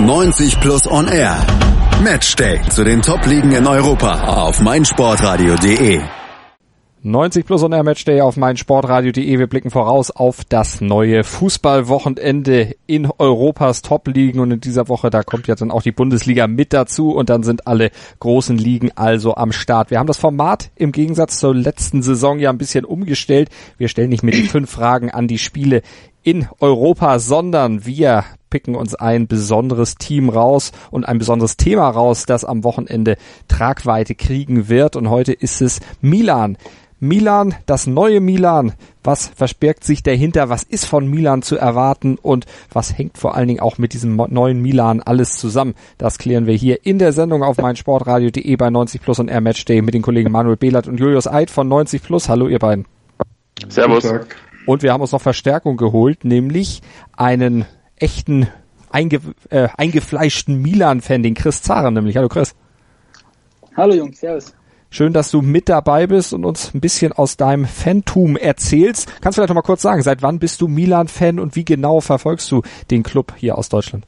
90 Plus On Air. Matchday zu den Top-Ligen in Europa auf meinsportradio.de. 90 plus on Air Matchday auf meinsportradio.de. Wir blicken voraus auf das neue Fußballwochenende in Europas Top-Ligen und in dieser Woche, da kommt ja dann auch die Bundesliga mit dazu und dann sind alle großen Ligen also am Start. Wir haben das Format im Gegensatz zur letzten Saison ja ein bisschen umgestellt. Wir stellen nicht mehr die fünf Fragen an die Spiele in Europa, sondern wir picken uns ein besonderes Team raus und ein besonderes Thema raus, das am Wochenende Tragweite kriegen wird. Und heute ist es Milan. Milan, das neue Milan. Was versperrt sich dahinter? Was ist von Milan zu erwarten? Und was hängt vor allen Dingen auch mit diesem neuen Milan alles zusammen? Das klären wir hier in der Sendung auf meinsportradio.de bei 90 Plus und Air Matchday mit den Kollegen Manuel Behlert und Julius Eid von 90 Plus. Hallo ihr beiden. Servus. Und wir haben uns noch Verstärkung geholt, nämlich einen echten einge, äh, eingefleischten Milan-Fan, den Chris Zaren nämlich. Hallo Chris. Hallo Jungs, servus. Schön, dass du mit dabei bist und uns ein bisschen aus deinem Fantum erzählst. Kannst du vielleicht noch mal kurz sagen, seit wann bist du Milan-Fan und wie genau verfolgst du den Club hier aus Deutschland?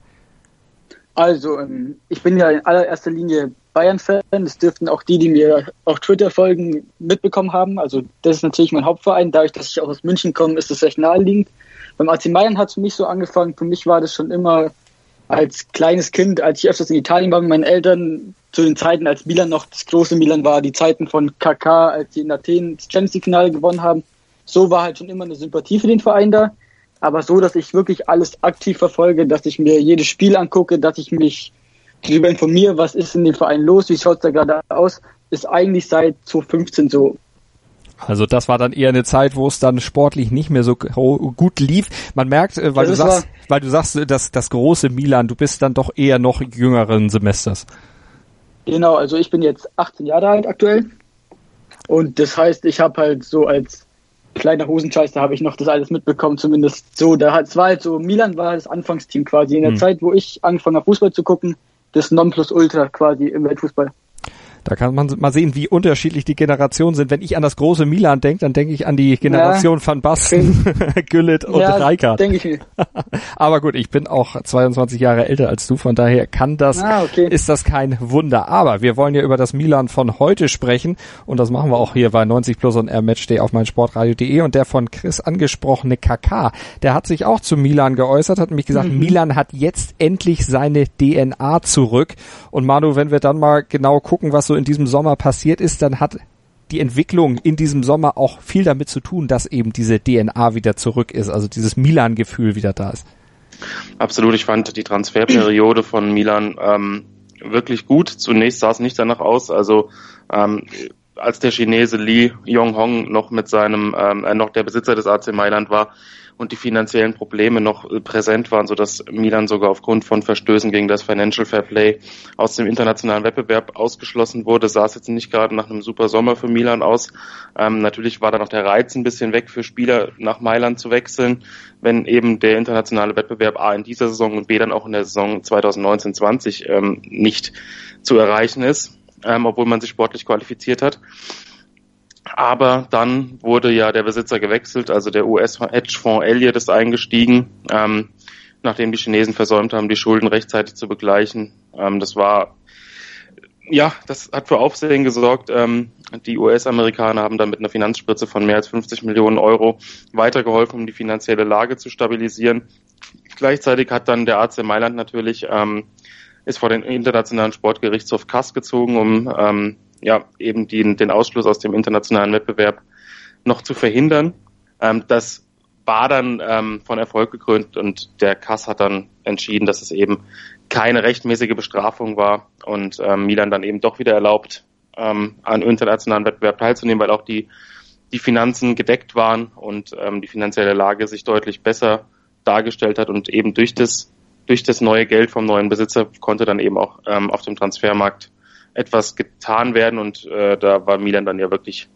Also, ähm, ich bin ja in allererster Linie Bayern-Fan. Das dürften auch die, die mir auf Twitter folgen, mitbekommen haben. Also, das ist natürlich mein Hauptverein. Dadurch, dass ich auch aus München komme, ist es recht naheliegend. Beim AC Mailand hat es für mich so angefangen. Für mich war das schon immer als kleines Kind, als ich öfters in Italien war mit meinen Eltern, zu den Zeiten, als Milan noch das große Milan war, die Zeiten von KK, als sie in Athen das Champions League Finale gewonnen haben. So war halt schon immer eine Sympathie für den Verein da. Aber so, dass ich wirklich alles aktiv verfolge, dass ich mir jedes Spiel angucke, dass ich mich darüber informiere, was ist in dem Verein los, wie schaut es da gerade aus, ist eigentlich seit 2015 so. Also das war dann eher eine Zeit, wo es dann sportlich nicht mehr so gut lief. Man merkt, äh, weil das du sagst, weil du sagst, dass das große Milan, du bist dann doch eher noch jüngeren Semesters. Genau, also ich bin jetzt 18 Jahre alt aktuell. Und das heißt, ich habe halt so als kleiner Hosenscheiß, da habe ich noch das alles mitbekommen, zumindest so. Da war halt so, Milan war das Anfangsteam quasi in der hm. Zeit, wo ich angefangen habe, Fußball zu gucken, das Nonplusultra quasi im Weltfußball. Da kann man mal sehen, wie unterschiedlich die Generationen sind. Wenn ich an das große Milan denke, dann denke ich an die Generation ja, Van Basten, Güllit und ja, Rijkaard. Denke ich. Aber gut, ich bin auch 22 Jahre älter als du, von daher kann das, ah, okay. ist das kein Wunder. Aber wir wollen ja über das Milan von heute sprechen und das machen wir auch hier bei 90 Plus und R Matchday auf meinsportradio.de und der von Chris angesprochene KK, der hat sich auch zu Milan geäußert, hat nämlich gesagt, mhm. Milan hat jetzt endlich seine DNA zurück und Manu, wenn wir dann mal genau gucken, was so in diesem Sommer passiert ist, dann hat die Entwicklung in diesem Sommer auch viel damit zu tun, dass eben diese DNA wieder zurück ist, also dieses Milan-Gefühl wieder da ist. Absolut, ich fand die Transferperiode von Milan ähm, wirklich gut. Zunächst sah es nicht danach aus, also ähm, als der Chinese Li Yonghong noch mit seinem, ähm, äh, noch der Besitzer des AC Mailand war, und die finanziellen Probleme noch äh, präsent waren, sodass Milan sogar aufgrund von Verstößen gegen das Financial Fair Play aus dem internationalen Wettbewerb ausgeschlossen wurde, sah es jetzt nicht gerade nach einem super Sommer für Milan aus. Ähm, natürlich war da noch der Reiz ein bisschen weg für Spieler nach Mailand zu wechseln, wenn eben der internationale Wettbewerb A in dieser Saison und B dann auch in der Saison 2019-20 ähm, nicht zu erreichen ist, ähm, obwohl man sich sportlich qualifiziert hat. Aber dann wurde ja der Besitzer gewechselt, also der US-Hedgefonds Elliott ist eingestiegen, ähm, nachdem die Chinesen versäumt haben, die Schulden rechtzeitig zu begleichen. Ähm, das war, ja, das hat für Aufsehen gesorgt. Ähm, die US-Amerikaner haben dann mit einer Finanzspritze von mehr als 50 Millionen Euro weitergeholfen, um die finanzielle Lage zu stabilisieren. Gleichzeitig hat dann der AC Mailand natürlich, ähm, ist vor den internationalen Sportgerichtshof Kass gezogen, um ähm, ja, eben den, den Ausschluss aus dem internationalen Wettbewerb noch zu verhindern. Ähm, das war dann ähm, von Erfolg gekrönt und der Kass hat dann entschieden, dass es eben keine rechtmäßige Bestrafung war und ähm, Milan dann eben doch wieder erlaubt, ähm, an internationalen Wettbewerb teilzunehmen, weil auch die, die Finanzen gedeckt waren und ähm, die finanzielle Lage sich deutlich besser dargestellt hat und eben durch das, durch das neue Geld vom neuen Besitzer konnte dann eben auch ähm, auf dem Transfermarkt etwas getan werden und äh, da war Milan dann ja wirklich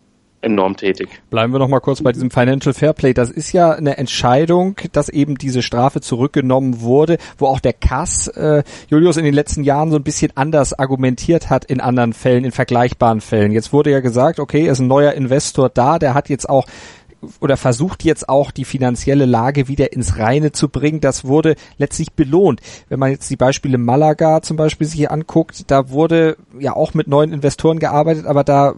enorm tätig. Bleiben wir noch mal kurz bei diesem Financial Fairplay. Das ist ja eine Entscheidung, dass eben diese Strafe zurückgenommen wurde, wo auch der Kass äh, Julius in den letzten Jahren so ein bisschen anders argumentiert hat in anderen Fällen, in vergleichbaren Fällen. Jetzt wurde ja gesagt, okay, ist ein neuer Investor da, der hat jetzt auch oder versucht jetzt auch die finanzielle Lage wieder ins Reine zu bringen. Das wurde letztlich belohnt. Wenn man jetzt die Beispiele Malaga zum Beispiel sich anguckt, da wurde ja auch mit neuen Investoren gearbeitet, aber da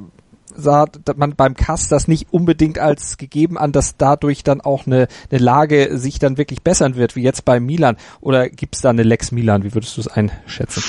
sah man beim Kass das nicht unbedingt als gegeben an, dass dadurch dann auch eine, eine Lage sich dann wirklich bessern wird, wie jetzt bei Milan. Oder gibt es da eine Lex Milan? Wie würdest du es einschätzen?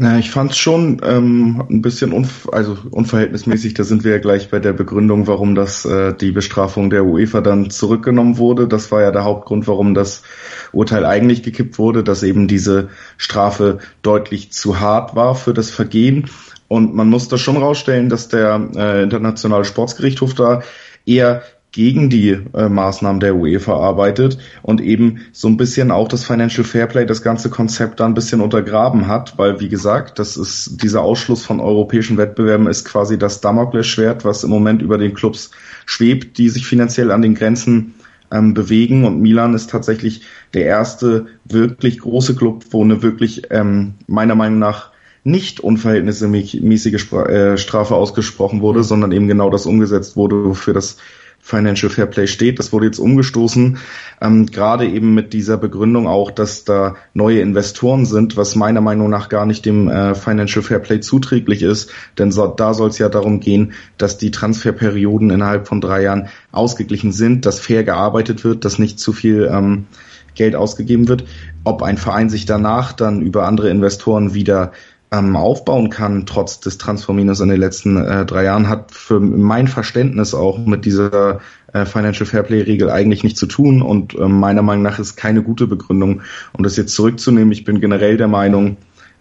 Na, ich fand es schon ähm, ein bisschen unver also unverhältnismäßig. Da sind wir ja gleich bei der Begründung, warum das äh, die Bestrafung der UEFA dann zurückgenommen wurde. Das war ja der Hauptgrund, warum das Urteil eigentlich gekippt wurde, dass eben diese Strafe deutlich zu hart war für das Vergehen. Und man muss da schon rausstellen, dass der äh, internationale Sportsgerichtshof da eher gegen die äh, Maßnahmen der UEFA arbeitet und eben so ein bisschen auch das Financial Fairplay, das ganze Konzept da ein bisschen untergraben hat, weil wie gesagt, das ist dieser Ausschluss von europäischen Wettbewerben ist quasi das Damoklesschwert, was im Moment über den Clubs schwebt, die sich finanziell an den Grenzen ähm, bewegen. Und Milan ist tatsächlich der erste wirklich große Club, wo eine wirklich ähm, meiner Meinung nach nicht unverhältnismäßige äh, Strafe ausgesprochen wurde, sondern eben genau das umgesetzt wurde, wofür das Financial Fair Play steht. Das wurde jetzt umgestoßen, ähm, gerade eben mit dieser Begründung auch, dass da neue Investoren sind, was meiner Meinung nach gar nicht dem äh, Financial Fair Play zuträglich ist, denn so, da soll es ja darum gehen, dass die Transferperioden innerhalb von drei Jahren ausgeglichen sind, dass fair gearbeitet wird, dass nicht zu viel ähm, Geld ausgegeben wird. Ob ein Verein sich danach dann über andere Investoren wieder ähm, aufbauen kann, trotz des Transforminus in den letzten äh, drei Jahren, hat für mein Verständnis auch mit dieser äh, Financial Fairplay Regel eigentlich nichts zu tun und äh, meiner Meinung nach ist keine gute Begründung, um das jetzt zurückzunehmen. Ich bin generell der Meinung,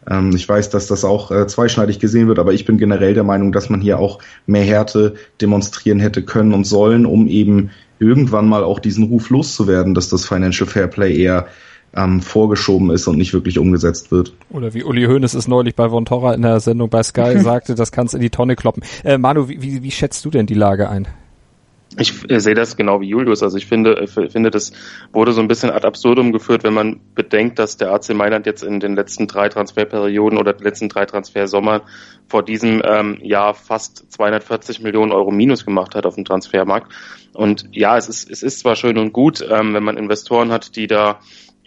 ähm, ich weiß, dass das auch äh, zweischneidig gesehen wird, aber ich bin generell der Meinung, dass man hier auch mehr Härte demonstrieren hätte können und sollen, um eben irgendwann mal auch diesen Ruf loszuwerden, dass das Financial Fairplay eher ähm, vorgeschoben ist und nicht wirklich umgesetzt wird. Oder wie Uli Hoeneß es neulich bei Von Torra in der Sendung bei Sky sagte, das kannst in die Tonne kloppen. Äh, Manu, wie, wie, wie schätzt du denn die Lage ein? Ich äh, sehe das genau wie Julius. Also ich finde, äh, finde, das wurde so ein bisschen ad absurdum geführt, wenn man bedenkt, dass der AC Mailand jetzt in den letzten drei Transferperioden oder den letzten drei Transfersommern vor diesem ähm, Jahr fast 240 Millionen Euro Minus gemacht hat auf dem Transfermarkt. Und ja, es ist, es ist zwar schön und gut, ähm, wenn man Investoren hat, die da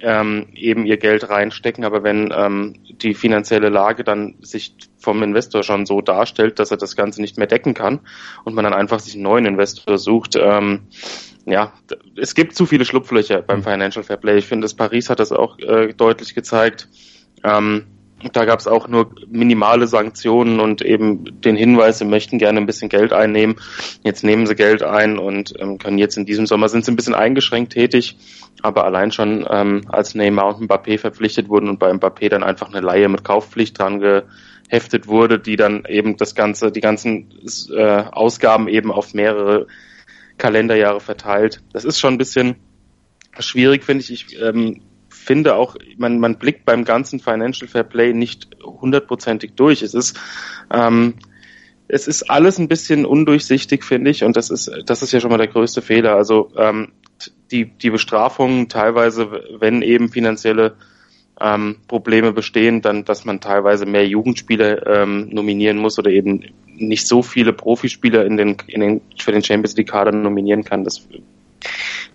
ähm, eben ihr Geld reinstecken, aber wenn ähm, die finanzielle Lage dann sich vom Investor schon so darstellt, dass er das Ganze nicht mehr decken kann und man dann einfach sich einen neuen Investor sucht, ähm, ja, es gibt zu viele Schlupflöcher beim mhm. Financial Fair Play. Ich finde, das Paris hat das auch äh, deutlich gezeigt. Ähm, da gab es auch nur minimale Sanktionen und eben den Hinweis, sie möchten gerne ein bisschen Geld einnehmen. Jetzt nehmen sie Geld ein und ähm, können jetzt in diesem Sommer sind sie ein bisschen eingeschränkt tätig, aber allein schon ähm, als Neymar und Mbappé verpflichtet wurden und bei Mbappé dann einfach eine Laie mit Kaufpflicht dran geheftet wurde, die dann eben das ganze, die ganzen äh, Ausgaben eben auf mehrere Kalenderjahre verteilt. Das ist schon ein bisschen schwierig, finde ich. Ich ähm, finde auch, man, man blickt beim ganzen Financial Fair Play nicht hundertprozentig durch. Es ist, ähm, es ist alles ein bisschen undurchsichtig, finde ich, und das ist, das ist ja schon mal der größte Fehler. Also ähm, die, die Bestrafungen teilweise, wenn eben finanzielle ähm, Probleme bestehen, dann, dass man teilweise mehr Jugendspieler ähm, nominieren muss oder eben nicht so viele Profispieler in den, in den, für den Champions League Kader nominieren kann. Das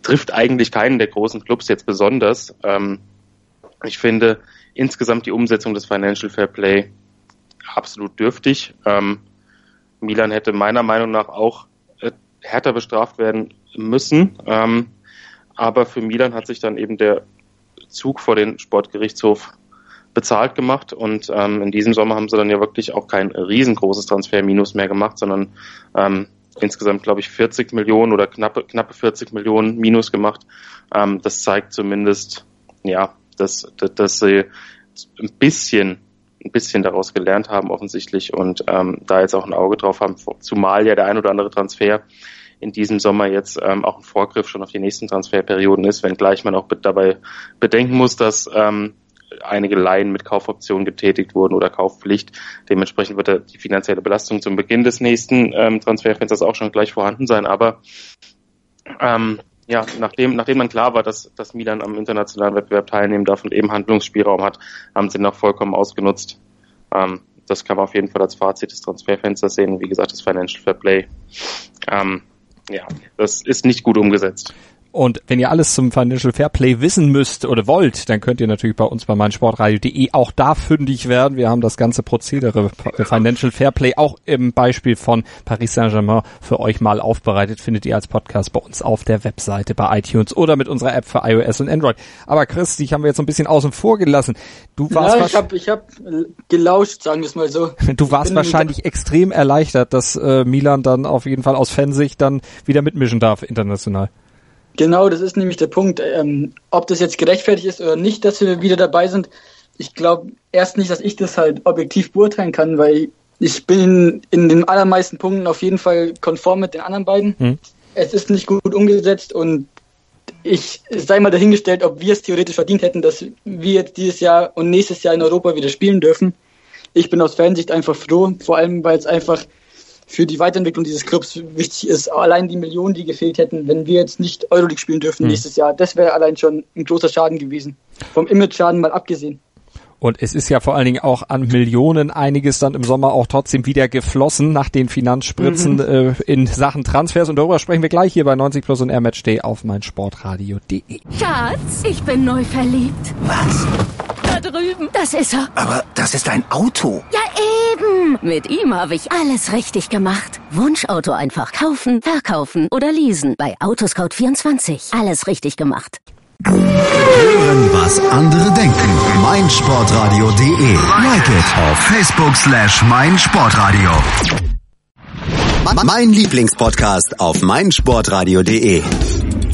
trifft eigentlich keinen der großen Clubs jetzt besonders. Ähm, ich finde insgesamt die Umsetzung des Financial Fair Play absolut dürftig. Ähm, Milan hätte meiner Meinung nach auch äh, härter bestraft werden müssen. Ähm, aber für Milan hat sich dann eben der Zug vor den Sportgerichtshof bezahlt gemacht und ähm, in diesem Sommer haben sie dann ja wirklich auch kein riesengroßes Transferminus mehr gemacht, sondern ähm, insgesamt, glaube ich, 40 Millionen oder knappe, knappe 40 Millionen Minus gemacht. Ähm, das zeigt zumindest, ja, dass, dass sie ein bisschen ein bisschen daraus gelernt haben offensichtlich und ähm, da jetzt auch ein Auge drauf haben, zumal ja der ein oder andere Transfer in diesem Sommer jetzt ähm, auch ein Vorgriff schon auf die nächsten Transferperioden ist, wenngleich man auch dabei bedenken muss, dass ähm, einige Laien mit Kaufoptionen getätigt wurden oder Kaufpflicht. Dementsprechend wird die finanzielle Belastung zum Beginn des nächsten ähm, Transferfensters auch schon gleich vorhanden sein. Aber ähm, ja, nachdem, nachdem dann klar war, dass, dass Milan am internationalen Wettbewerb teilnehmen darf und eben Handlungsspielraum hat, haben sie ihn noch vollkommen ausgenutzt. Ähm, das kann man auf jeden Fall als Fazit des Transferfensters sehen. Wie gesagt, das Financial Fair Play. Ähm, ja, das ist nicht gut umgesetzt. Und wenn ihr alles zum Financial Fairplay wissen müsst oder wollt, dann könnt ihr natürlich bei uns bei meinsportradio.de auch da fündig werden. Wir haben das ganze Prozedere Financial Fairplay auch im Beispiel von Paris Saint-Germain für euch mal aufbereitet. Findet ihr als Podcast bei uns auf der Webseite bei iTunes oder mit unserer App für iOS und Android. Aber Chris, dich haben wir jetzt so ein bisschen außen vor gelassen. Du warst ja, ich habe ich hab gelauscht, sagen wir es mal so. Du warst wahrscheinlich extrem erleichtert, dass äh, Milan dann auf jeden Fall aus Fansicht dann wieder mitmischen darf international. Genau, das ist nämlich der Punkt. Ähm, ob das jetzt gerechtfertigt ist oder nicht, dass wir wieder dabei sind, ich glaube erst nicht, dass ich das halt objektiv beurteilen kann, weil ich bin in den allermeisten Punkten auf jeden Fall konform mit den anderen beiden. Hm. Es ist nicht gut umgesetzt und ich sei mal dahingestellt, ob wir es theoretisch verdient hätten, dass wir jetzt dieses Jahr und nächstes Jahr in Europa wieder spielen dürfen. Ich bin aus Fansicht einfach froh, vor allem weil es einfach für die Weiterentwicklung dieses Clubs wichtig ist. Allein die Millionen, die gefehlt hätten, wenn wir jetzt nicht Euroleague spielen dürfen mhm. nächstes Jahr, das wäre allein schon ein großer Schaden gewesen. Vom Image-Schaden mal abgesehen. Und es ist ja vor allen Dingen auch an Millionen einiges dann im Sommer auch trotzdem wieder geflossen nach den Finanzspritzen mhm. äh, in Sachen Transfers. Und darüber sprechen wir gleich hier bei 90 Plus und Air Match Day auf meinsportradio.de. Schatz, ich bin neu verliebt. Was? Drüben. Das ist er. Aber das ist ein Auto. Ja, eben. Mit ihm habe ich alles richtig gemacht. Wunschauto einfach kaufen, verkaufen oder leasen. Bei Autoscout24. Alles richtig gemacht. Hören, was andere denken. meinsportradio.de. Like it auf Facebook slash meinsportradio. Mein Lieblingspodcast auf meinsportradio.de.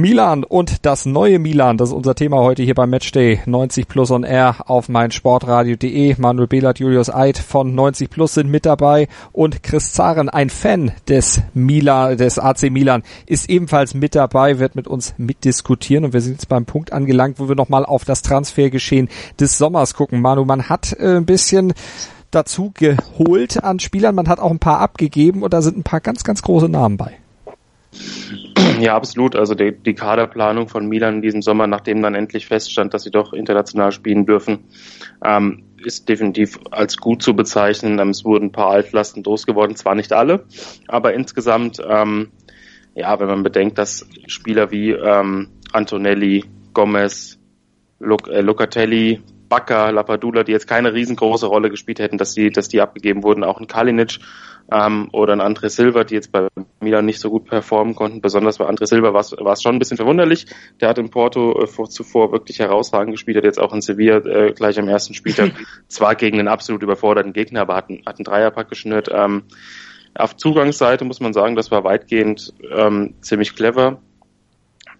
Milan und das neue Milan, das ist unser Thema heute hier beim Matchday 90 Plus on Air auf meinsportradio.de. Manuel Behlert, Julius Eid von 90 Plus sind mit dabei und Chris Zaren, ein Fan des Milan, des AC Milan, ist ebenfalls mit dabei, wird mit uns mitdiskutieren und wir sind jetzt beim Punkt angelangt, wo wir nochmal auf das Transfergeschehen des Sommers gucken. Manu, man hat äh, ein bisschen dazu geholt an Spielern, man hat auch ein paar abgegeben und da sind ein paar ganz, ganz große Namen bei. Ja, absolut. Also die, die Kaderplanung von Milan in diesem Sommer, nachdem dann endlich feststand, dass sie doch international spielen dürfen, ähm, ist definitiv als gut zu bezeichnen. Ähm, es wurden ein paar Altlasten losgeworden, zwar nicht alle, aber insgesamt, ähm, ja, wenn man bedenkt, dass Spieler wie ähm, Antonelli, Gomez, Luc äh, Locatelli, Bacca, Lapadula, die jetzt keine riesengroße Rolle gespielt hätten, dass die, dass die abgegeben wurden, auch ein Kalinic ähm, oder ein André Silva, die jetzt bei Milan nicht so gut performen konnten. Besonders bei André Silva war es schon ein bisschen verwunderlich. Der hat in Porto äh, vor, zuvor wirklich herausragend gespielt, hat jetzt auch in Sevilla äh, gleich am ersten Spieltag zwar gegen einen absolut überforderten Gegner, aber hat, einen, hat einen Dreierpack geschnürt. Ähm, auf Zugangsseite muss man sagen, das war weitgehend ähm, ziemlich clever.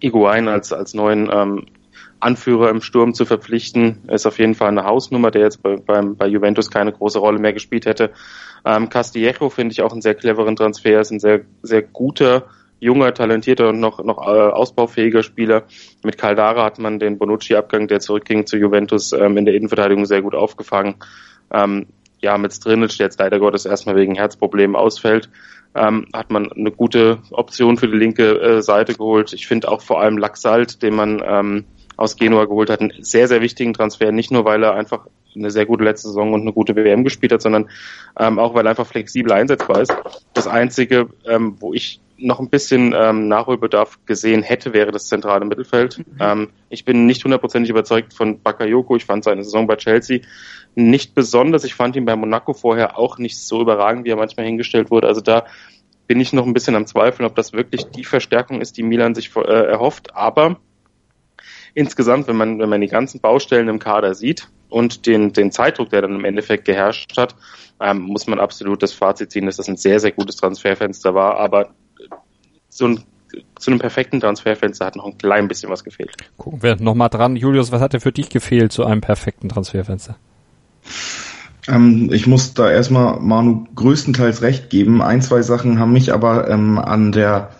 Iguain als, als neuen ähm, Anführer im Sturm zu verpflichten, ist auf jeden Fall eine Hausnummer, der jetzt bei, beim, bei Juventus keine große Rolle mehr gespielt hätte. Ähm, Castillejo finde ich auch einen sehr cleveren Transfer, ist ein sehr, sehr guter, junger, talentierter und noch, noch äh, ausbaufähiger Spieler. Mit Caldara hat man den Bonucci-Abgang, der zurückging zu Juventus, ähm, in der Innenverteidigung sehr gut aufgefangen. Ähm, ja, mit Strinic, der jetzt leider Gottes erstmal wegen Herzproblemen ausfällt, ähm, hat man eine gute Option für die linke äh, Seite geholt. Ich finde auch vor allem Laxalt, den man ähm, aus Genua geholt hat, einen sehr, sehr wichtigen Transfer. Nicht nur, weil er einfach eine sehr gute letzte Saison und eine gute WM gespielt hat, sondern ähm, auch, weil er einfach flexibel einsetzbar ist. Das Einzige, ähm, wo ich noch ein bisschen ähm, Nachholbedarf gesehen hätte, wäre das zentrale Mittelfeld. Mhm. Ähm, ich bin nicht hundertprozentig überzeugt von Bakayoko. Ich fand seine Saison bei Chelsea nicht besonders. Ich fand ihn bei Monaco vorher auch nicht so überragend, wie er manchmal hingestellt wurde. Also da bin ich noch ein bisschen am Zweifeln, ob das wirklich die Verstärkung ist, die Milan sich äh, erhofft. Aber insgesamt, wenn man, wenn man die ganzen Baustellen im Kader sieht und den, den Zeitdruck, der dann im Endeffekt geherrscht hat, ähm, muss man absolut das Fazit ziehen, dass das ein sehr, sehr gutes Transferfenster war. Aber so ein zu einem perfekten Transferfenster hat noch ein klein bisschen was gefehlt. Gucken wir nochmal dran. Julius, was hat dir für dich gefehlt zu einem perfekten Transferfenster? Ähm, ich muss da erstmal Manu größtenteils recht geben. Ein, zwei Sachen haben mich aber ähm, an der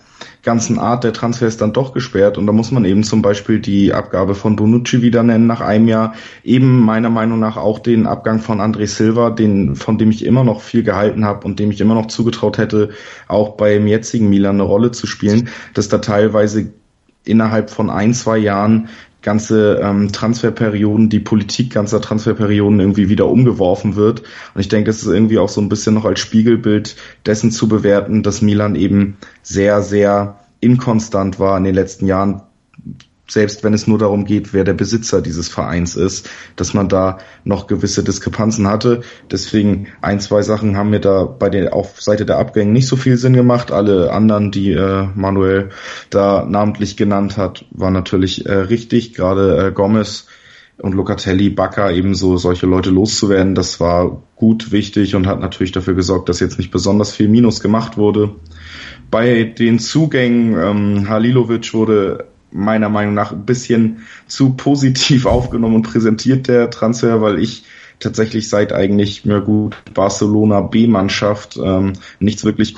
ganzen Art der Transfers dann doch gesperrt. Und da muss man eben zum Beispiel die Abgabe von Bonucci wieder nennen nach einem Jahr. Eben meiner Meinung nach auch den Abgang von André Silva, den, von dem ich immer noch viel gehalten habe und dem ich immer noch zugetraut hätte, auch beim jetzigen Milan eine Rolle zu spielen, dass da teilweise innerhalb von ein, zwei Jahren ganze ähm, Transferperioden, die Politik ganzer Transferperioden irgendwie wieder umgeworfen wird. Und ich denke, es ist irgendwie auch so ein bisschen noch als Spiegelbild dessen zu bewerten, dass Milan eben sehr, sehr inkonstant war in den letzten Jahren, selbst wenn es nur darum geht, wer der Besitzer dieses Vereins ist, dass man da noch gewisse Diskrepanzen hatte. Deswegen ein, zwei Sachen haben mir da bei der auf Seite der Abgänge nicht so viel Sinn gemacht. Alle anderen, die äh, Manuel da namentlich genannt hat, waren natürlich äh, richtig. Gerade äh, Gomez und Locatelli, Bacca ebenso solche Leute loszuwerden, das war gut wichtig und hat natürlich dafür gesorgt, dass jetzt nicht besonders viel Minus gemacht wurde. Bei den Zugängen, ähm, Halilovic wurde meiner Meinung nach ein bisschen zu positiv aufgenommen und präsentiert, der Transfer, weil ich tatsächlich seit eigentlich mir gut Barcelona B-Mannschaft ähm, nichts wirklich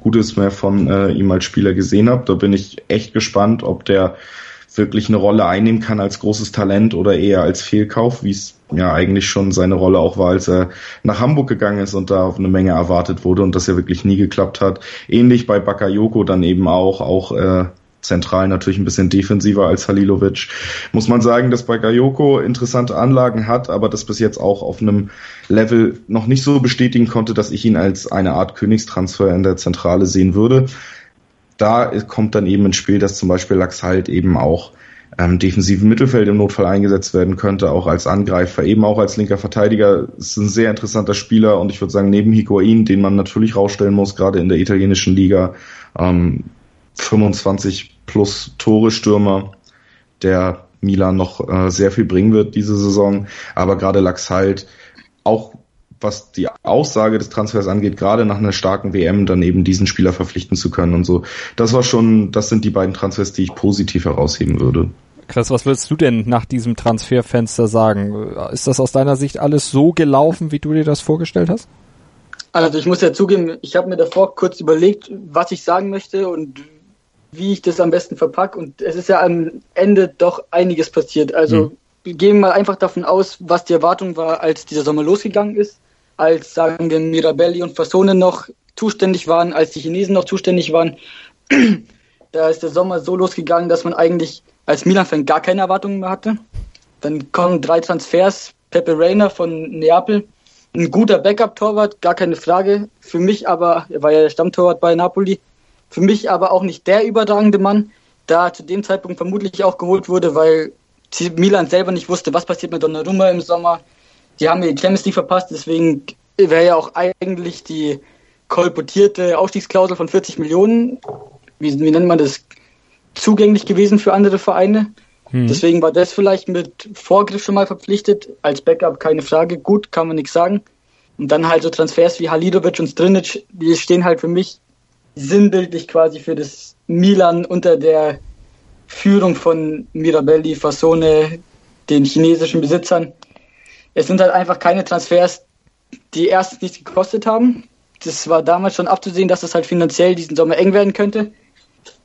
Gutes mehr von äh, ihm als Spieler gesehen habe. Da bin ich echt gespannt, ob der wirklich eine Rolle einnehmen kann als großes Talent oder eher als Fehlkauf, wie es ja eigentlich schon seine Rolle auch war, als er nach Hamburg gegangen ist und da auf eine Menge erwartet wurde und das ja wirklich nie geklappt hat. Ähnlich bei Bakayoko dann eben auch, auch äh, zentral natürlich ein bisschen defensiver als Halilovic. Muss man sagen, dass Bakayoko interessante Anlagen hat, aber das bis jetzt auch auf einem Level noch nicht so bestätigen konnte, dass ich ihn als eine Art Königstransfer in der Zentrale sehen würde. Da kommt dann eben ins Spiel, dass zum Beispiel Laxalt eben auch ähm, defensiven Mittelfeld im Notfall eingesetzt werden könnte, auch als Angreifer, eben auch als linker Verteidiger. Ist ein sehr interessanter Spieler und ich würde sagen, neben Higuain, den man natürlich rausstellen muss, gerade in der italienischen Liga, ähm, 25 plus Tore Stürmer, der Milan noch äh, sehr viel bringen wird diese Saison. Aber gerade Lachs halt auch was die Aussage des Transfers angeht, gerade nach einer starken WM dann eben diesen Spieler verpflichten zu können und so. Das war schon, das sind die beiden Transfers, die ich positiv herausheben würde. Chris, was würdest du denn nach diesem Transferfenster sagen? Ist das aus deiner Sicht alles so gelaufen, wie du dir das vorgestellt hast? Also ich muss ja zugeben, ich habe mir davor kurz überlegt, was ich sagen möchte und wie ich das am besten verpacke. Und es ist ja am Ende doch einiges passiert. Also mhm. gehen wir mal einfach davon aus, was die Erwartung war, als dieser Sommer losgegangen ist. Als, sagen wir, Mirabelli und Fasone noch zuständig waren, als die Chinesen noch zuständig waren. da ist der Sommer so losgegangen, dass man eigentlich als Milan-Fan gar keine Erwartungen mehr hatte. Dann kommen drei Transfers. Pepe Reina von Neapel, ein guter Backup-Torwart, gar keine Frage. Für mich aber, er war ja der Stammtorwart bei Napoli, für mich aber auch nicht der übertragende Mann, da zu dem Zeitpunkt vermutlich auch geholt wurde, weil Milan selber nicht wusste, was passiert mit Donnarumma im Sommer. Die haben mir die Champions League verpasst, deswegen wäre ja auch eigentlich die kolportierte Ausstiegsklausel von 40 Millionen, wie, wie nennt man das, zugänglich gewesen für andere Vereine. Hm. Deswegen war das vielleicht mit Vorgriff schon mal verpflichtet. Als Backup keine Frage. Gut, kann man nichts sagen. Und dann halt so Transfers wie Halidovic und Strinic, die stehen halt für mich sinnbildlich quasi für das Milan unter der Führung von Mirabelli, Fasone, den chinesischen Besitzern. Es sind halt einfach keine Transfers, die erstens nichts gekostet haben. Das war damals schon abzusehen, dass es halt finanziell diesen Sommer eng werden könnte.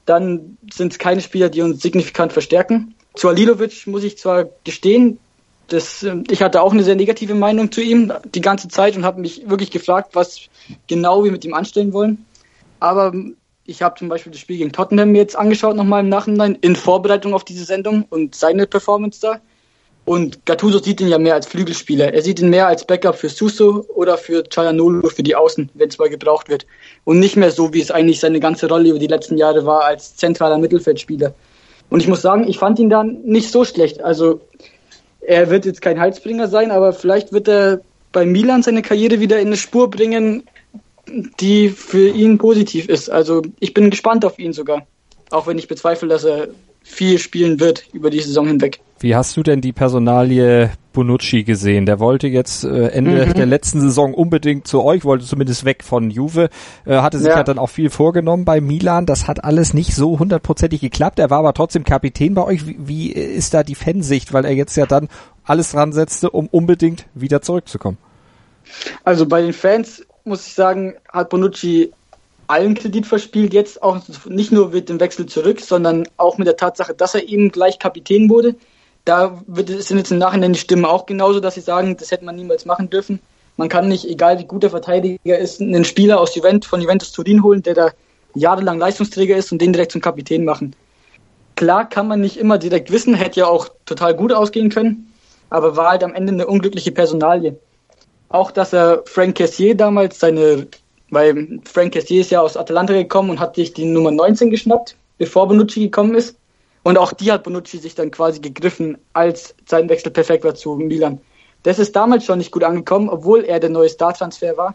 Dann sind es keine Spieler, die uns signifikant verstärken. Zu Alilovic muss ich zwar gestehen, das, ich hatte auch eine sehr negative Meinung zu ihm die ganze Zeit und habe mich wirklich gefragt, was genau wir mit ihm anstellen wollen. Aber ich habe zum Beispiel das Spiel gegen Tottenham jetzt angeschaut, nochmal im Nachhinein, in Vorbereitung auf diese Sendung und seine Performance da. Und Gattuso sieht ihn ja mehr als Flügelspieler. Er sieht ihn mehr als Backup für Suso oder für Cianolo für die Außen, wenn es mal gebraucht wird. Und nicht mehr so, wie es eigentlich seine ganze Rolle über die letzten Jahre war als zentraler Mittelfeldspieler. Und ich muss sagen, ich fand ihn dann nicht so schlecht. Also er wird jetzt kein Heizbringer sein, aber vielleicht wird er bei Milan seine Karriere wieder in eine Spur bringen, die für ihn positiv ist. Also ich bin gespannt auf ihn sogar. Auch wenn ich bezweifle, dass er viel spielen wird über die Saison hinweg. Wie hast du denn die Personalie Bonucci gesehen? Der wollte jetzt äh, Ende mhm. der letzten Saison unbedingt zu euch, wollte zumindest weg von Juve, äh, hatte sich ja. halt dann auch viel vorgenommen bei Milan. Das hat alles nicht so hundertprozentig geklappt. Er war aber trotzdem Kapitän bei euch. Wie, wie ist da die Fansicht, weil er jetzt ja dann alles dran setzte, um unbedingt wieder zurückzukommen? Also bei den Fans muss ich sagen, hat Bonucci allen Kredit verspielt, jetzt auch nicht nur mit dem Wechsel zurück, sondern auch mit der Tatsache, dass er eben gleich Kapitän wurde. Da wird, sind jetzt im Nachhinein die Stimmen auch genauso, dass sie sagen, das hätte man niemals machen dürfen. Man kann nicht, egal wie gut der Verteidiger ist, einen Spieler aus Juventus, von Juventus Turin holen, der da jahrelang Leistungsträger ist und den direkt zum Kapitän machen. Klar kann man nicht immer direkt wissen, hätte ja auch total gut ausgehen können, aber war halt am Ende eine unglückliche Personalie. Auch, dass er Frank Cassier damals seine weil Frank Cassier ist ja aus Atalanta gekommen und hat sich die Nummer 19 geschnappt, bevor Bonucci gekommen ist. Und auch die hat Bonucci sich dann quasi gegriffen, als sein Wechsel perfekt war zu Milan. Das ist damals schon nicht gut angekommen, obwohl er der neue Star-Transfer war.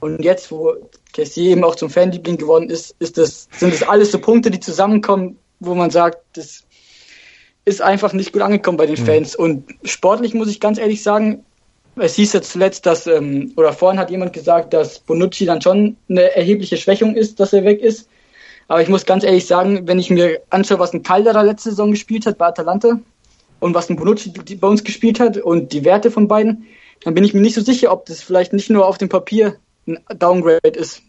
Und jetzt, wo Cassier eben auch zum Fanliebling geworden ist, ist das, sind das alles so Punkte, die zusammenkommen, wo man sagt, das ist einfach nicht gut angekommen bei den mhm. Fans. Mhm. Und sportlich muss ich ganz ehrlich sagen, es hieß ja zuletzt, dass, ähm, oder vorhin hat jemand gesagt, dass Bonucci dann schon eine erhebliche Schwächung ist, dass er weg ist. Aber ich muss ganz ehrlich sagen, wenn ich mir anschaue, was ein Calderer letzte Saison gespielt hat bei Atalanta und was ein Bonucci bei uns gespielt hat und die Werte von beiden, dann bin ich mir nicht so sicher, ob das vielleicht nicht nur auf dem Papier ein Downgrade ist.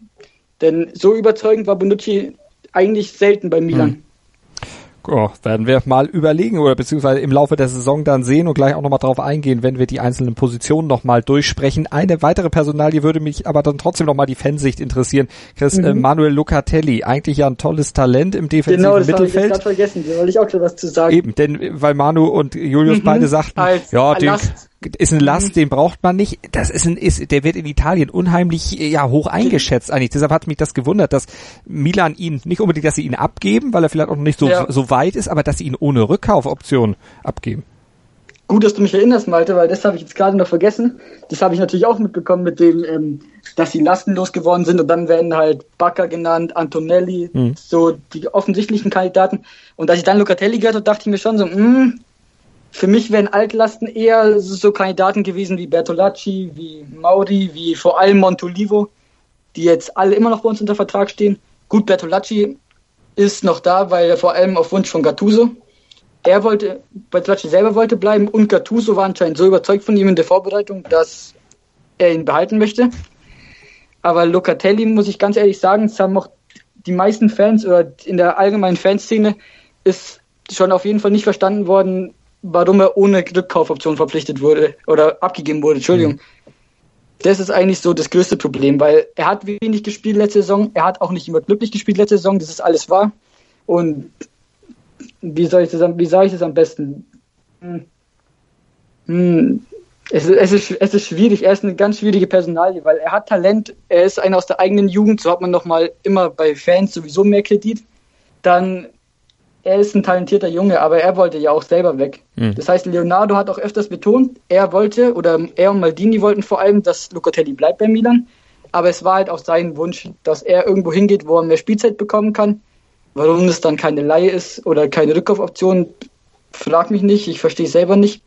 Denn so überzeugend war Bonucci eigentlich selten bei Milan. Hm. Oh, werden wir mal überlegen oder beziehungsweise im Laufe der Saison dann sehen und gleich auch nochmal drauf eingehen, wenn wir die einzelnen Positionen nochmal durchsprechen. Eine weitere Personalie würde mich aber dann trotzdem nochmal die Fansicht interessieren. Chris, mhm. äh, Manuel Locatelli, eigentlich ja ein tolles Talent im defensiven genau, das Mittelfeld. Genau, vergessen, da wollte ich auch schon was zu sagen. Eben, denn weil Manu und Julius mhm. beide sagten, Als ja, den, ist ein Last, mhm. den braucht man nicht. Das ist ein, ist, der wird in Italien unheimlich, ja, hoch eingeschätzt eigentlich. Deshalb hat mich das gewundert, dass Milan ihn, nicht unbedingt, dass sie ihn abgeben, weil er vielleicht auch noch nicht so, ja. so weit ist, aber dass sie ihn ohne Rückkaufoption abgeben. Gut, dass du mich erinnerst, Malte, weil das habe ich jetzt gerade noch vergessen. Das habe ich natürlich auch mitbekommen mit dem, ähm, dass sie lastenlos geworden sind und dann werden halt Bakker genannt, Antonelli, mhm. so die offensichtlichen Kandidaten. Und als ich dann Locatelli gehört habe, dachte ich mir schon so, mh, hm, für mich wären Altlasten eher so Kandidaten gewesen wie Bertolacci, wie Mauri, wie vor allem Montolivo, die jetzt alle immer noch bei uns unter Vertrag stehen. Gut, Bertolacci ist noch da, weil er vor allem auf Wunsch von Gattuso. Er wollte, Bertolacci selber wollte bleiben und Gattuso war anscheinend so überzeugt von ihm in der Vorbereitung, dass er ihn behalten möchte. Aber Locatelli, muss ich ganz ehrlich sagen, es haben auch die meisten Fans oder in der allgemeinen Fanszene ist schon auf jeden Fall nicht verstanden worden, warum er ohne Rückkaufoption verpflichtet wurde oder abgegeben wurde, Entschuldigung. Mhm. Das ist eigentlich so das größte Problem, weil er hat wenig gespielt letzte Saison, er hat auch nicht immer glücklich gespielt letzte Saison, das ist alles wahr. Und wie soll ich das, wie sage ich das am besten? Hm. Hm. Es, es, ist, es ist schwierig, er ist eine ganz schwierige Personalie, weil er hat Talent, er ist einer aus der eigenen Jugend, so hat man nochmal immer bei Fans sowieso mehr Kredit. Dann er ist ein talentierter Junge, aber er wollte ja auch selber weg. Mhm. Das heißt, Leonardo hat auch öfters betont, er wollte, oder er und Maldini wollten vor allem, dass Locatelli bleibt bei Milan. Aber es war halt auch sein Wunsch, dass er irgendwo hingeht, wo er mehr Spielzeit bekommen kann. Warum es dann keine Laie ist oder keine Rückkaufoption, frag mich nicht. Ich verstehe selber nicht.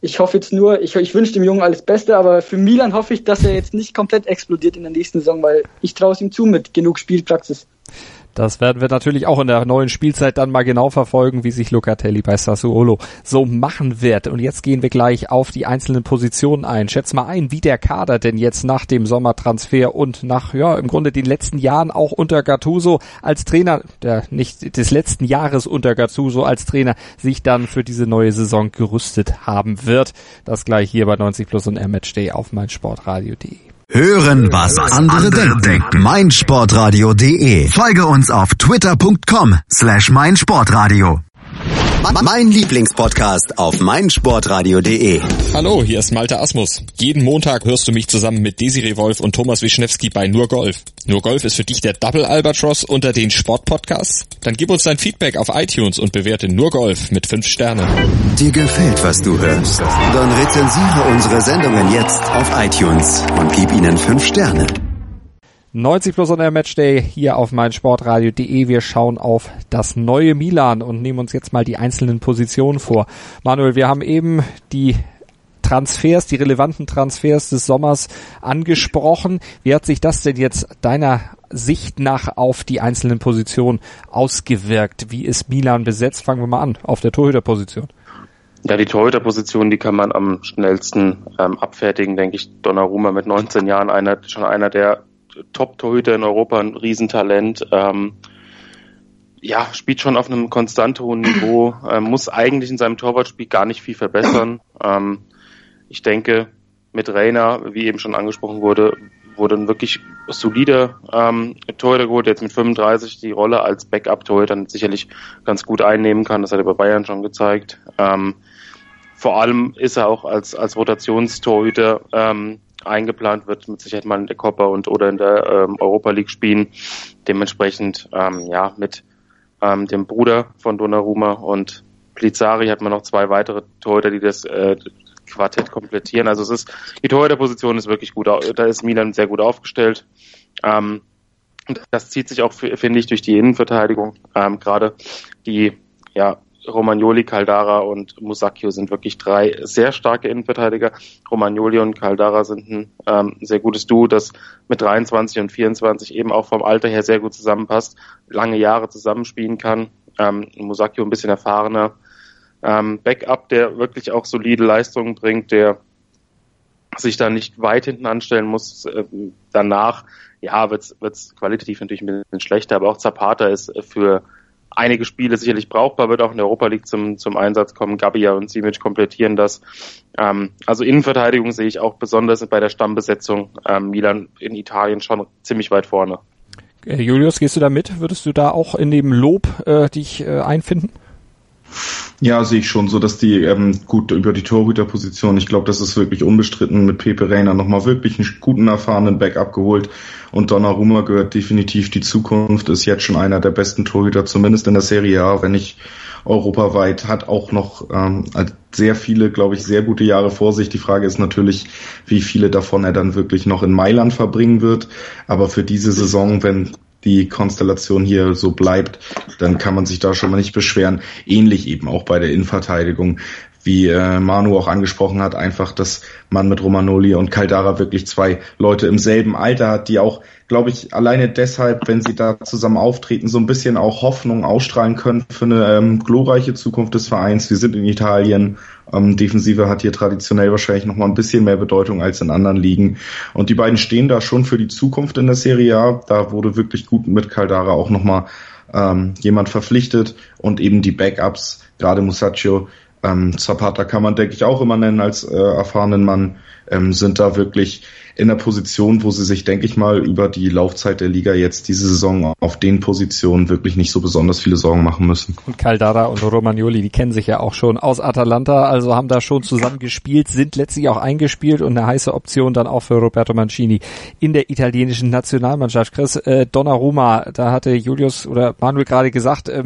Ich hoffe jetzt nur, ich, ich wünsche dem Jungen alles Beste, aber für Milan hoffe ich, dass er jetzt nicht komplett explodiert in der nächsten Saison, weil ich traue es ihm zu mit genug Spielpraxis. Das werden wir natürlich auch in der neuen Spielzeit dann mal genau verfolgen, wie sich Locatelli bei Sassuolo so machen wird. Und jetzt gehen wir gleich auf die einzelnen Positionen ein. Schätz mal ein, wie der Kader denn jetzt nach dem Sommertransfer und nach, ja, im Grunde den letzten Jahren auch unter Gattuso als Trainer, der nicht des letzten Jahres unter Gattuso als Trainer, sich dann für diese neue Saison gerüstet haben wird. Das gleich hier bei 90 Plus und R-Match auf meinsportradio.de. Hören, was andere denken. meinsportradio.de. Folge uns auf twitter.com slash meinsportradio. Mein Lieblingspodcast auf meinsportradio.de. Hallo, hier ist Malte Asmus. Jeden Montag hörst du mich zusammen mit Desiree Wolf und Thomas Wischnewski bei Nur Golf. Nur Golf ist für dich der Double Albatross unter den Sportpodcasts? Dann gib uns dein Feedback auf iTunes und bewerte Nur Golf mit 5 Sternen. Dir gefällt, was du hörst? Dann rezensiere unsere Sendungen jetzt auf iTunes und gib ihnen 5 Sterne. 90 plus on Air Matchday hier auf meinsportradio.de. Wir schauen auf das neue Milan und nehmen uns jetzt mal die einzelnen Positionen vor. Manuel, wir haben eben die Transfers, die relevanten Transfers des Sommers angesprochen. Wie hat sich das denn jetzt deiner Sicht nach auf die einzelnen Positionen ausgewirkt? Wie ist Milan besetzt? Fangen wir mal an, auf der Torhüterposition. Ja, die Torhüterposition, die kann man am schnellsten ähm, abfertigen, denke ich. Donnarumma mit 19 Jahren, einer, schon einer der Top-Torhüter in Europa, ein Riesentalent. Ähm, ja, spielt schon auf einem konstant hohen Niveau, äh, muss eigentlich in seinem Torwartspiel gar nicht viel verbessern. Ähm, ich denke, mit Reiner, wie eben schon angesprochen wurde, wurde ein wirklich solider ähm, Torhüter geholt, der jetzt mit 35 die Rolle als Backup-Torhüter sicherlich ganz gut einnehmen kann. Das hat er bei Bayern schon gezeigt. Ähm, vor allem ist er auch als, als Rotationstorhüter ähm, eingeplant, wird mit Sicherheit mal in der Copa und oder in der ähm, Europa League spielen. Dementsprechend ähm, ja mit ähm, dem Bruder von Donnarumma und Plizari hat man noch zwei weitere Torhüter, die das äh, Quartett komplettieren. Also es ist, die Torhüterposition ist wirklich gut, da ist Milan sehr gut aufgestellt. Ähm, das zieht sich auch, finde ich, durch die Innenverteidigung. Ähm, Gerade die ja, Romagnoli, Caldara und Musacchio sind wirklich drei sehr starke Innenverteidiger. Romagnoli und Caldara sind ein ähm, sehr gutes Duo, das mit 23 und 24 eben auch vom Alter her sehr gut zusammenpasst, lange Jahre zusammenspielen kann. Ähm, Musacchio ein bisschen erfahrener. Ähm, Backup, der wirklich auch solide Leistungen bringt, der sich da nicht weit hinten anstellen muss. Äh, danach, ja, wird's wird's qualitativ natürlich ein bisschen schlechter, aber auch Zapata ist für einige Spiele sicherlich brauchbar, wird auch in der Europa League zum, zum Einsatz kommen. Gabia und Simic komplettieren das. Ähm, also Innenverteidigung sehe ich auch besonders bei der Stammbesetzung ähm, Milan in Italien schon ziemlich weit vorne. Äh, Julius, gehst du da mit? Würdest du da auch in dem Lob äh, dich äh, einfinden? Ja, sehe ich schon so, dass die ähm, gut über die Torhüterposition, ich glaube, das ist wirklich unbestritten mit Pepe Reina nochmal wirklich einen guten, erfahrenen Backup geholt und Donnarumma gehört definitiv die Zukunft, ist jetzt schon einer der besten Torhüter, zumindest in der Serie A, wenn nicht europaweit, hat auch noch ähm, sehr viele, glaube ich, sehr gute Jahre vor sich. Die Frage ist natürlich, wie viele davon er dann wirklich noch in Mailand verbringen wird, aber für diese Saison, wenn die Konstellation hier so bleibt, dann kann man sich da schon mal nicht beschweren. Ähnlich eben auch bei der Innenverteidigung, wie äh, Manu auch angesprochen hat, einfach, dass man mit Romanoli und Caldara wirklich zwei Leute im selben Alter hat, die auch glaube ich, alleine deshalb, wenn sie da zusammen auftreten, so ein bisschen auch Hoffnung ausstrahlen können für eine ähm, glorreiche Zukunft des Vereins. Wir sind in Italien. Ähm, Defensive hat hier traditionell wahrscheinlich noch mal ein bisschen mehr Bedeutung als in anderen Ligen. Und die beiden stehen da schon für die Zukunft in der Serie A. Da wurde wirklich gut mit Caldara auch noch mal ähm, jemand verpflichtet und eben die Backups, gerade Musacchio, ähm, Zapata kann man, denke ich, auch immer nennen als äh, erfahrenen Mann, ähm, sind da wirklich in der Position, wo sie sich, denke ich mal, über die Laufzeit der Liga jetzt diese Saison auf den Positionen wirklich nicht so besonders viele Sorgen machen müssen. Und Caldara und Romagnoli, die kennen sich ja auch schon aus Atalanta, also haben da schon zusammen gespielt, sind letztlich auch eingespielt und eine heiße Option dann auch für Roberto Mancini in der italienischen Nationalmannschaft. Chris, äh, Donnarumma, da hatte Julius oder Manuel gerade gesagt, äh,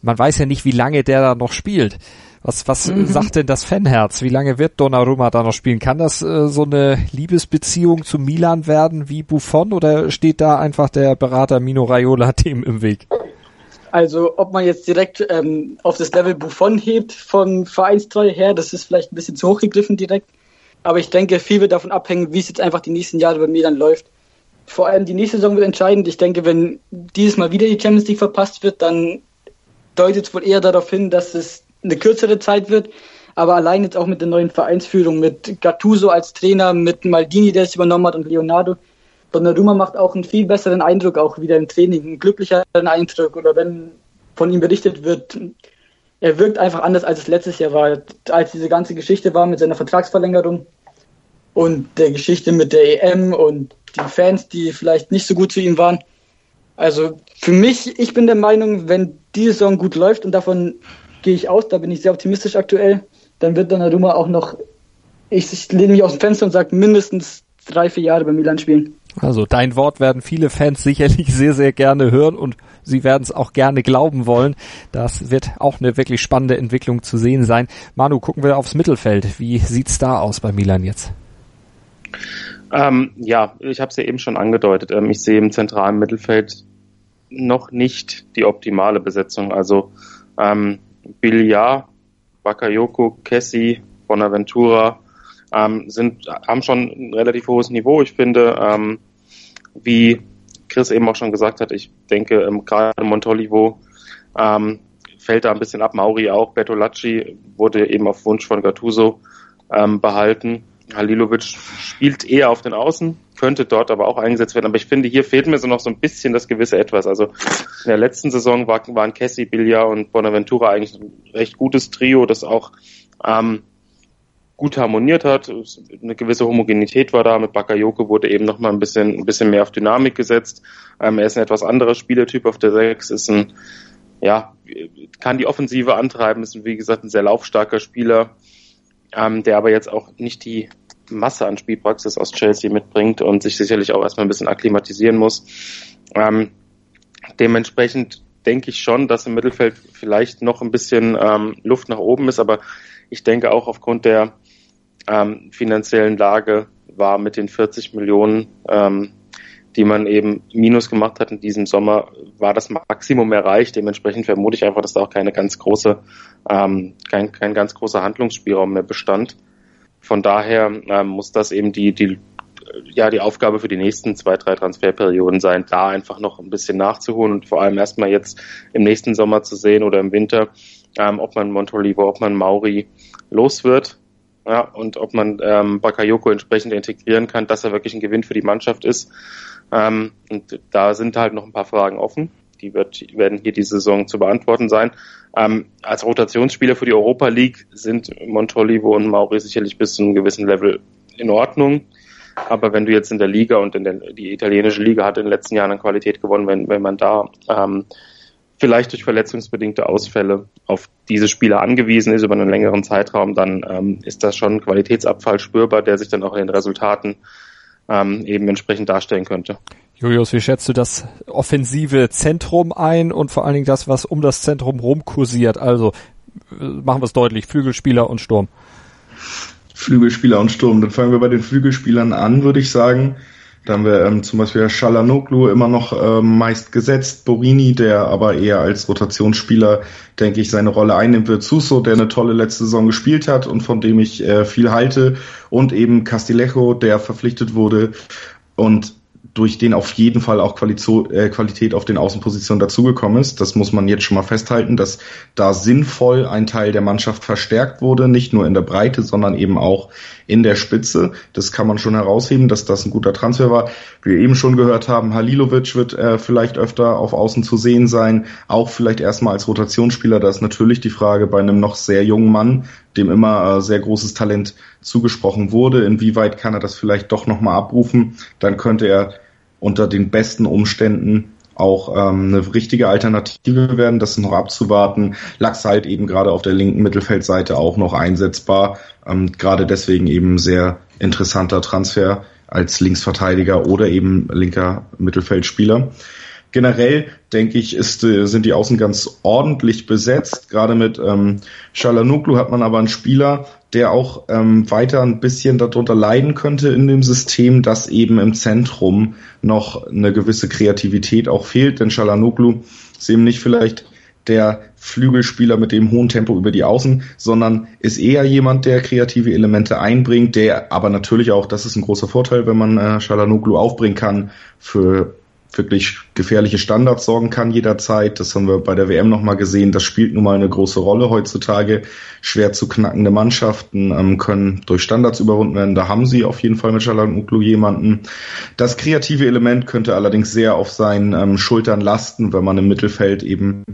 man weiß ja nicht, wie lange der da noch spielt. Was, was mhm. sagt denn das Fanherz? Wie lange wird Donnarumma da noch spielen? Kann das äh, so eine Liebesbeziehung zu Milan werden wie Buffon oder steht da einfach der Berater Mino Raiola dem im Weg? Also ob man jetzt direkt ähm, auf das Level Buffon hebt von Vereinstreu her, das ist vielleicht ein bisschen zu hoch gegriffen direkt. Aber ich denke, viel wird davon abhängen, wie es jetzt einfach die nächsten Jahre bei Milan läuft. Vor allem die nächste Saison wird entscheidend. Ich denke, wenn dieses Mal wieder die Champions League verpasst wird, dann deutet es wohl eher darauf hin, dass es eine kürzere Zeit wird. Aber allein jetzt auch mit der neuen Vereinsführung, mit Gattuso als Trainer, mit Maldini, der es übernommen hat und Leonardo. Donnarumma macht auch einen viel besseren Eindruck, auch wieder im Training, einen glücklicheren Eindruck. Oder wenn von ihm berichtet wird, er wirkt einfach anders, als es letztes Jahr war, als diese ganze Geschichte war mit seiner Vertragsverlängerung und der Geschichte mit der EM und die Fans, die vielleicht nicht so gut zu ihm waren. Also für mich, ich bin der Meinung, wenn die Saison gut läuft und davon gehe ich aus, da bin ich sehr optimistisch aktuell. Dann wird Donnarumma auch noch, ich, ich lehne mich aus dem Fenster und sage, mindestens drei, vier Jahre bei Milan spielen. Also dein Wort werden viele Fans sicherlich sehr, sehr gerne hören und sie werden es auch gerne glauben wollen. Das wird auch eine wirklich spannende Entwicklung zu sehen sein. Manu, gucken wir aufs Mittelfeld. Wie sieht's da aus bei Milan jetzt? Ähm, ja, ich habe es ja eben schon angedeutet. Ähm, ich sehe im zentralen Mittelfeld noch nicht die optimale Besetzung. Also ähm, Billiard, Bakayoko, Kessi, Bonaventura ähm, sind, haben schon ein relativ hohes Niveau. Ich finde, ähm, wie Chris eben auch schon gesagt hat, ich denke, ähm, gerade Montolivo ähm, fällt da ein bisschen ab. Mauri auch. Bertolacci wurde eben auf Wunsch von Gattuso ähm, behalten. Halilovic spielt eher auf den Außen, könnte dort aber auch eingesetzt werden. Aber ich finde, hier fehlt mir so noch so ein bisschen das gewisse Etwas. Also in der letzten Saison war, waren Cassie, Bilja und Bonaventura eigentlich ein recht gutes Trio, das auch ähm, gut harmoniert hat. Eine gewisse Homogenität war da. Mit Bakayoko wurde eben noch mal ein bisschen, ein bisschen mehr auf Dynamik gesetzt. Ähm, er ist ein etwas anderer Spielertyp auf der 6, ist ein, ja, kann die Offensive antreiben, ist wie gesagt ein sehr laufstarker Spieler, ähm, der aber jetzt auch nicht die Masse an Spielpraxis aus Chelsea mitbringt und sich sicherlich auch erstmal ein bisschen akklimatisieren muss. Ähm, dementsprechend denke ich schon, dass im Mittelfeld vielleicht noch ein bisschen ähm, Luft nach oben ist, aber ich denke auch aufgrund der ähm, finanziellen Lage war mit den 40 Millionen, ähm, die man eben minus gemacht hat in diesem Sommer, war das Maximum erreicht. Dementsprechend vermute ich einfach, dass da auch keine ganz große, ähm, kein, kein ganz großer Handlungsspielraum mehr bestand. Von daher ähm, muss das eben die, die, ja, die Aufgabe für die nächsten zwei, drei Transferperioden sein, da einfach noch ein bisschen nachzuholen und vor allem erstmal jetzt im nächsten Sommer zu sehen oder im Winter, ähm, ob man Montolivo, ob man Mauri los wird. Ja, und ob man ähm, Bakayoko entsprechend integrieren kann, dass er wirklich ein Gewinn für die Mannschaft ist. Ähm, und da sind halt noch ein paar Fragen offen. Die wird, werden hier diese Saison zu beantworten sein. Ähm, als Rotationsspieler für die Europa League sind Montolivo und Mauri sicherlich bis zu einem gewissen Level in Ordnung. Aber wenn du jetzt in der Liga und in der, die italienische Liga hat in den letzten Jahren an Qualität gewonnen, wenn, wenn man da ähm, vielleicht durch verletzungsbedingte Ausfälle auf diese Spieler angewiesen ist über einen längeren Zeitraum, dann ähm, ist das schon ein Qualitätsabfall spürbar, der sich dann auch in den Resultaten ähm, eben entsprechend darstellen könnte. Julius, wie schätzt du das offensive Zentrum ein und vor allen Dingen das, was um das Zentrum rumkursiert? Also machen wir es deutlich, Flügelspieler und Sturm. Flügelspieler und Sturm. Dann fangen wir bei den Flügelspielern an, würde ich sagen. Da haben wir ähm, zum Beispiel Shalanoglu immer noch ähm, meist gesetzt, Borini, der aber eher als Rotationsspieler, denke ich, seine Rolle einnimmt wird. Suso, der eine tolle letzte Saison gespielt hat und von dem ich äh, viel halte. Und eben Castillejo, der verpflichtet wurde. Und durch den auf jeden Fall auch äh, Qualität auf den Außenpositionen dazugekommen ist. Das muss man jetzt schon mal festhalten, dass da sinnvoll ein Teil der Mannschaft verstärkt wurde, nicht nur in der Breite, sondern eben auch in der Spitze. Das kann man schon herausheben, dass das ein guter Transfer war. Wie wir eben schon gehört haben, Halilovic wird äh, vielleicht öfter auf Außen zu sehen sein, auch vielleicht erstmal als Rotationsspieler. Da ist natürlich die Frage bei einem noch sehr jungen Mann, dem immer äh, sehr großes Talent zugesprochen wurde. Inwieweit kann er das vielleicht doch nochmal abrufen? Dann könnte er unter den besten Umständen auch ähm, eine richtige Alternative werden. Das ist noch abzuwarten. Lachs halt eben gerade auf der linken Mittelfeldseite auch noch einsetzbar. Ähm, gerade deswegen eben sehr interessanter Transfer als Linksverteidiger oder eben linker Mittelfeldspieler. Generell denke ich, ist, äh, sind die Außen ganz ordentlich besetzt. Gerade mit ähm, Shalanoglu hat man aber einen Spieler, der auch ähm, weiter ein bisschen darunter leiden könnte in dem System, dass eben im Zentrum noch eine gewisse Kreativität auch fehlt. Denn Shalanoglu ist eben nicht vielleicht der Flügelspieler mit dem hohen Tempo über die Außen, sondern ist eher jemand, der kreative Elemente einbringt, der aber natürlich auch, das ist ein großer Vorteil, wenn man äh, Shalanoglu aufbringen kann, für wirklich gefährliche Standards sorgen kann jederzeit. Das haben wir bei der WM nochmal gesehen. Das spielt nun mal eine große Rolle heutzutage. Schwer zu knackende Mannschaften ähm, können durch Standards überwunden werden. Da haben sie auf jeden Fall mit Shalanoglu jemanden. Das kreative Element könnte allerdings sehr auf seinen ähm, Schultern lasten, wenn man im Mittelfeld eben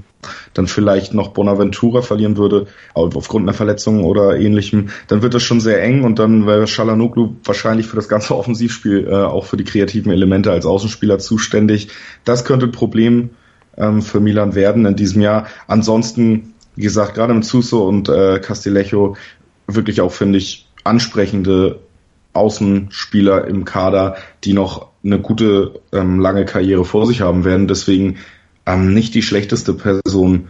dann vielleicht noch Bonaventura verlieren würde, aufgrund einer Verletzung oder ähnlichem, dann wird das schon sehr eng und dann wäre Shalanoglu wahrscheinlich für das ganze Offensivspiel äh, auch für die kreativen Elemente als Außenspieler zuständig. Das könnte ein Problem ähm, für Milan werden in diesem Jahr. Ansonsten, wie gesagt, gerade mit Suso und äh, Castillejo wirklich auch, finde ich, ansprechende Außenspieler im Kader, die noch eine gute ähm, lange Karriere vor sich haben werden. Deswegen ähm, nicht die schlechteste Person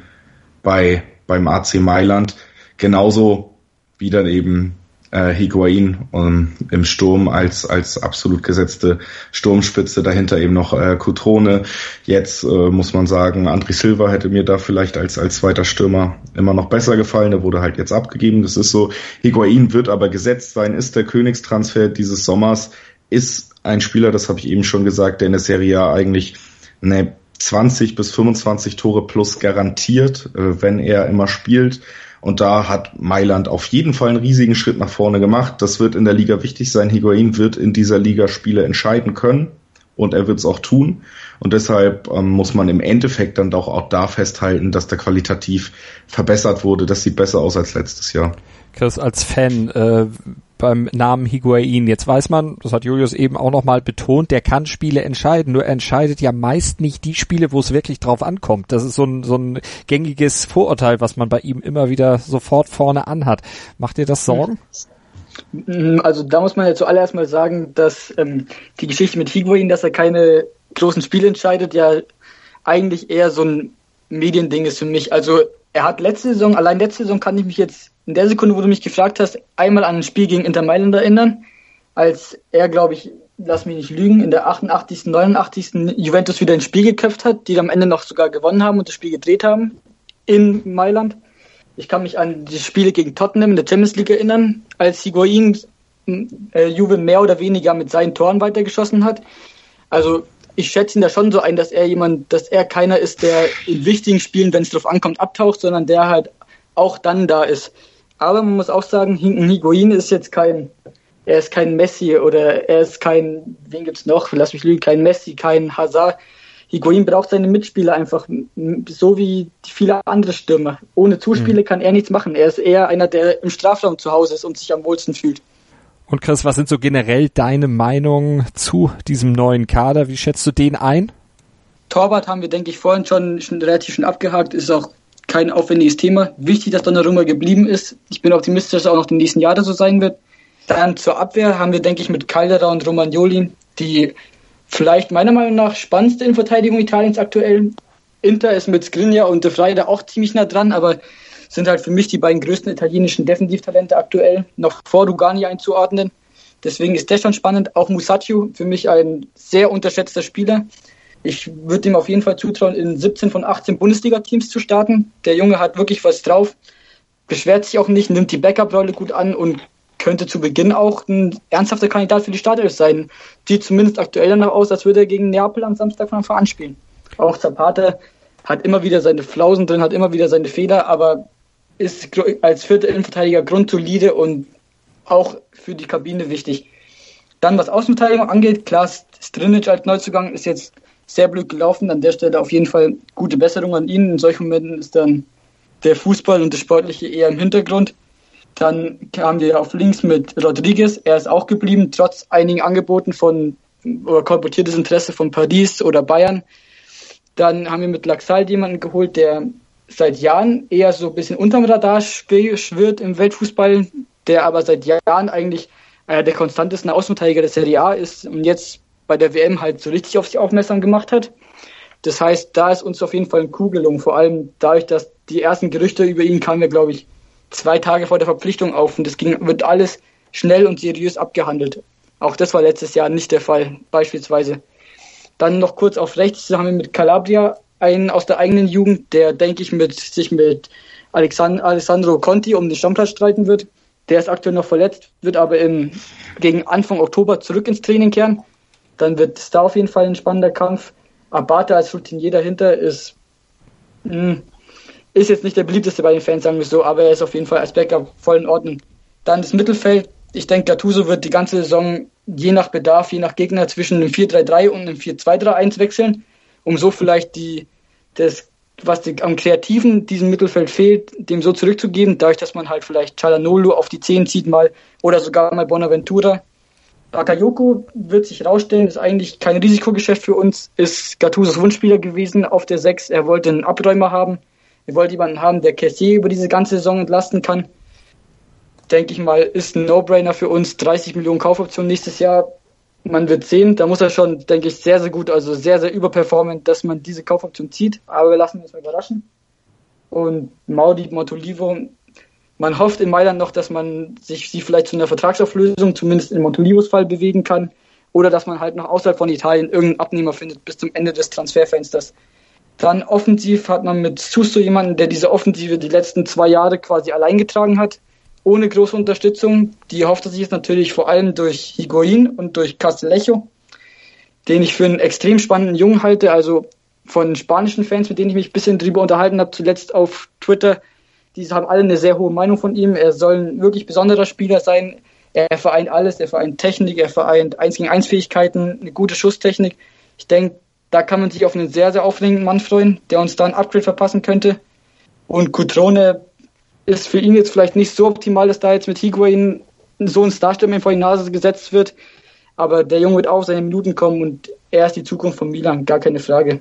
bei beim AC Mailand. Genauso wie dann eben äh, Higuain um, im Sturm als als absolut gesetzte Sturmspitze. Dahinter eben noch äh, Cutrone. Jetzt äh, muss man sagen, Andri Silva hätte mir da vielleicht als als zweiter Stürmer immer noch besser gefallen. Der wurde halt jetzt abgegeben. Das ist so. Higuain wird aber gesetzt sein. Ist der Königstransfer dieses Sommers. Ist ein Spieler, das habe ich eben schon gesagt, der in der Serie A eigentlich eine 20 bis 25 Tore plus garantiert, äh, wenn er immer spielt. Und da hat Mailand auf jeden Fall einen riesigen Schritt nach vorne gemacht. Das wird in der Liga wichtig sein. Higuain wird in dieser Liga Spiele entscheiden können und er wird es auch tun. Und deshalb ähm, muss man im Endeffekt dann doch auch da festhalten, dass der qualitativ verbessert wurde. Das sieht besser aus als letztes Jahr. Chris, als Fan äh, beim Namen Higuain, jetzt weiß man, das hat Julius eben auch nochmal betont, der kann Spiele entscheiden, nur er entscheidet ja meist nicht die Spiele, wo es wirklich drauf ankommt. Das ist so ein, so ein gängiges Vorurteil, was man bei ihm immer wieder sofort vorne anhat. Macht dir das Sorgen? Mm, also da muss man ja zuallererst mal sagen, dass ähm, die Geschichte mit Higuain, dass er keine großen Spiele entscheidet, ja eigentlich eher so ein Mediending ist für mich. Also er hat letzte Saison, allein letzte Saison kann ich mich jetzt in der Sekunde, wo du mich gefragt hast, einmal an ein Spiel gegen Inter Mailand erinnern, als er, glaube ich, lass mich nicht lügen, in der 88., 89. Juventus wieder ins Spiel geköpft hat, die am Ende noch sogar gewonnen haben und das Spiel gedreht haben in Mailand. Ich kann mich an die Spiele gegen Tottenham in der Champions League erinnern, als Higuain äh, Juve mehr oder weniger mit seinen Toren weitergeschossen hat. Also ich schätze ihn da schon so ein, dass er jemand, dass er keiner ist, der in wichtigen Spielen, wenn es drauf ankommt, abtaucht, sondern der halt auch dann da ist. Aber man muss auch sagen, Higuain ist jetzt kein, er ist kein Messi oder er ist kein, wen gibt's noch? Lass mich lügen, kein Messi, kein Hazard. Higuain braucht seine Mitspieler einfach, so wie viele andere Stürmer. Ohne Zuspiele mhm. kann er nichts machen. Er ist eher einer, der im Strafraum zu Hause ist und sich am wohlsten fühlt. Und Chris, was sind so generell deine Meinungen zu diesem neuen Kader? Wie schätzt du den ein? Torwart haben wir, denke ich, vorhin schon, schon relativ schon abgehakt. Ist auch kein aufwendiges Thema. Wichtig, dass Donnarumma geblieben ist. Ich bin optimistisch, dass er auch noch die nächsten Jahre so sein wird. Dann zur Abwehr haben wir, denke ich, mit Caldera und Romagnoli die vielleicht meiner Meinung nach spannendste in Verteidigung Italiens aktuell. Inter ist mit Skriniar und De Freyde auch ziemlich nah dran, aber sind halt für mich die beiden größten italienischen Defensivtalente aktuell, noch vor Rugani einzuordnen. Deswegen ist der schon spannend. Auch Musacchio, für mich ein sehr unterschätzter Spieler. Ich würde ihm auf jeden Fall zutrauen, in 17 von 18 Bundesliga-Teams zu starten. Der Junge hat wirklich was drauf, beschwert sich auch nicht, nimmt die Backup-Rolle gut an und könnte zu Beginn auch ein ernsthafter Kandidat für die Startelf sein. Sieht zumindest aktuell danach aus, als würde er gegen Neapel am Samstag von Anfang an spielen. Auch Zapata hat immer wieder seine Flausen drin, hat immer wieder seine Fehler, aber ist als vierter Innenverteidiger grundsolide und auch für die Kabine wichtig. Dann was Außenverteidigung angeht, klar, Strinic als Neuzugang ist jetzt sehr blöd gelaufen. An der Stelle auf jeden Fall gute Besserung an ihn. In solchen Momenten ist dann der Fußball und das Sportliche eher im Hintergrund. Dann kamen wir auf links mit Rodriguez. Er ist auch geblieben, trotz einigen Angeboten von oder kolportiertes Interesse von Paris oder Bayern. Dann haben wir mit Laxal jemanden geholt, der seit Jahren eher so ein bisschen unterm Radar schwirrt im Weltfußball, der aber seit Jahren eigentlich einer der konstantesten Außenverteidiger der Serie A ist und jetzt bei der WM halt so richtig auf sich aufmerksam gemacht hat. Das heißt, da ist uns auf jeden Fall ein Coup gelungen, vor allem dadurch, dass die ersten Gerüchte über ihn kamen wir, glaube ich, zwei Tage vor der Verpflichtung auf und das ging, wird alles schnell und seriös abgehandelt. Auch das war letztes Jahr nicht der Fall, beispielsweise. Dann noch kurz auf rechts haben wir mit Calabria einen aus der eigenen Jugend, der, denke ich, mit, sich mit Alexand Alessandro Conti um den Stammplatz streiten wird. Der ist aktuell noch verletzt, wird aber im, gegen Anfang Oktober zurück ins Training kehren. Dann wird es da auf jeden Fall ein spannender Kampf. Abate als Routinier dahinter ist, mh, hm, ist jetzt nicht der beliebteste bei den Fans, sagen wir so, aber er ist auf jeden Fall als Backup voll in Ordnung. Dann das Mittelfeld. Ich denke, Gattuso wird die ganze Saison je nach Bedarf, je nach Gegner zwischen einem 4-3-3 und einem 4-2-3-1 wechseln, um so vielleicht die, das, was die, am Kreativen diesem Mittelfeld fehlt, dem so zurückzugeben, dadurch, dass man halt vielleicht Chalanolo auf die 10 zieht mal oder sogar mal Bonaventura Bakayoko wird sich herausstellen, ist eigentlich kein Risikogeschäft für uns, ist Gattusos Wunschspieler gewesen auf der 6. Er wollte einen Abräumer haben. Er wollte jemanden haben, der Kessier über diese ganze Saison entlasten kann. Denke ich mal, ist ein No-Brainer für uns. 30 Millionen Kaufoptionen nächstes Jahr. Man wird sehen. Da muss er schon, denke ich, sehr, sehr gut, also sehr, sehr überperformen, dass man diese Kaufoption zieht. Aber wir lassen uns mal überraschen. Und Maudi Montolivo man hofft in Mailand noch, dass man sich sie vielleicht zu einer Vertragsauflösung, zumindest in Montolivos Fall, bewegen kann. Oder dass man halt noch außerhalb von Italien irgendeinen Abnehmer findet bis zum Ende des Transferfensters. Dann offensiv hat man mit Susto jemanden, der diese Offensive die letzten zwei Jahre quasi allein getragen hat, ohne große Unterstützung. Die hofft er sich jetzt natürlich vor allem durch Higuain und durch Castellecho, den ich für einen extrem spannenden Jungen halte. Also von spanischen Fans, mit denen ich mich ein bisschen drüber unterhalten habe, zuletzt auf Twitter, die haben alle eine sehr hohe Meinung von ihm. Er soll ein wirklich besonderer Spieler sein. Er vereint alles, er vereint Technik, er vereint 1 gegen 1 Fähigkeiten, eine gute Schusstechnik. Ich denke, da kann man sich auf einen sehr, sehr aufregenden Mann freuen, der uns da ein Upgrade verpassen könnte. Und Cutrone ist für ihn jetzt vielleicht nicht so optimal, dass da jetzt mit Higuain so ein Starstürmer vor die Nase gesetzt wird. Aber der Junge wird auch seine Minuten kommen und er ist die Zukunft von Milan, gar keine Frage.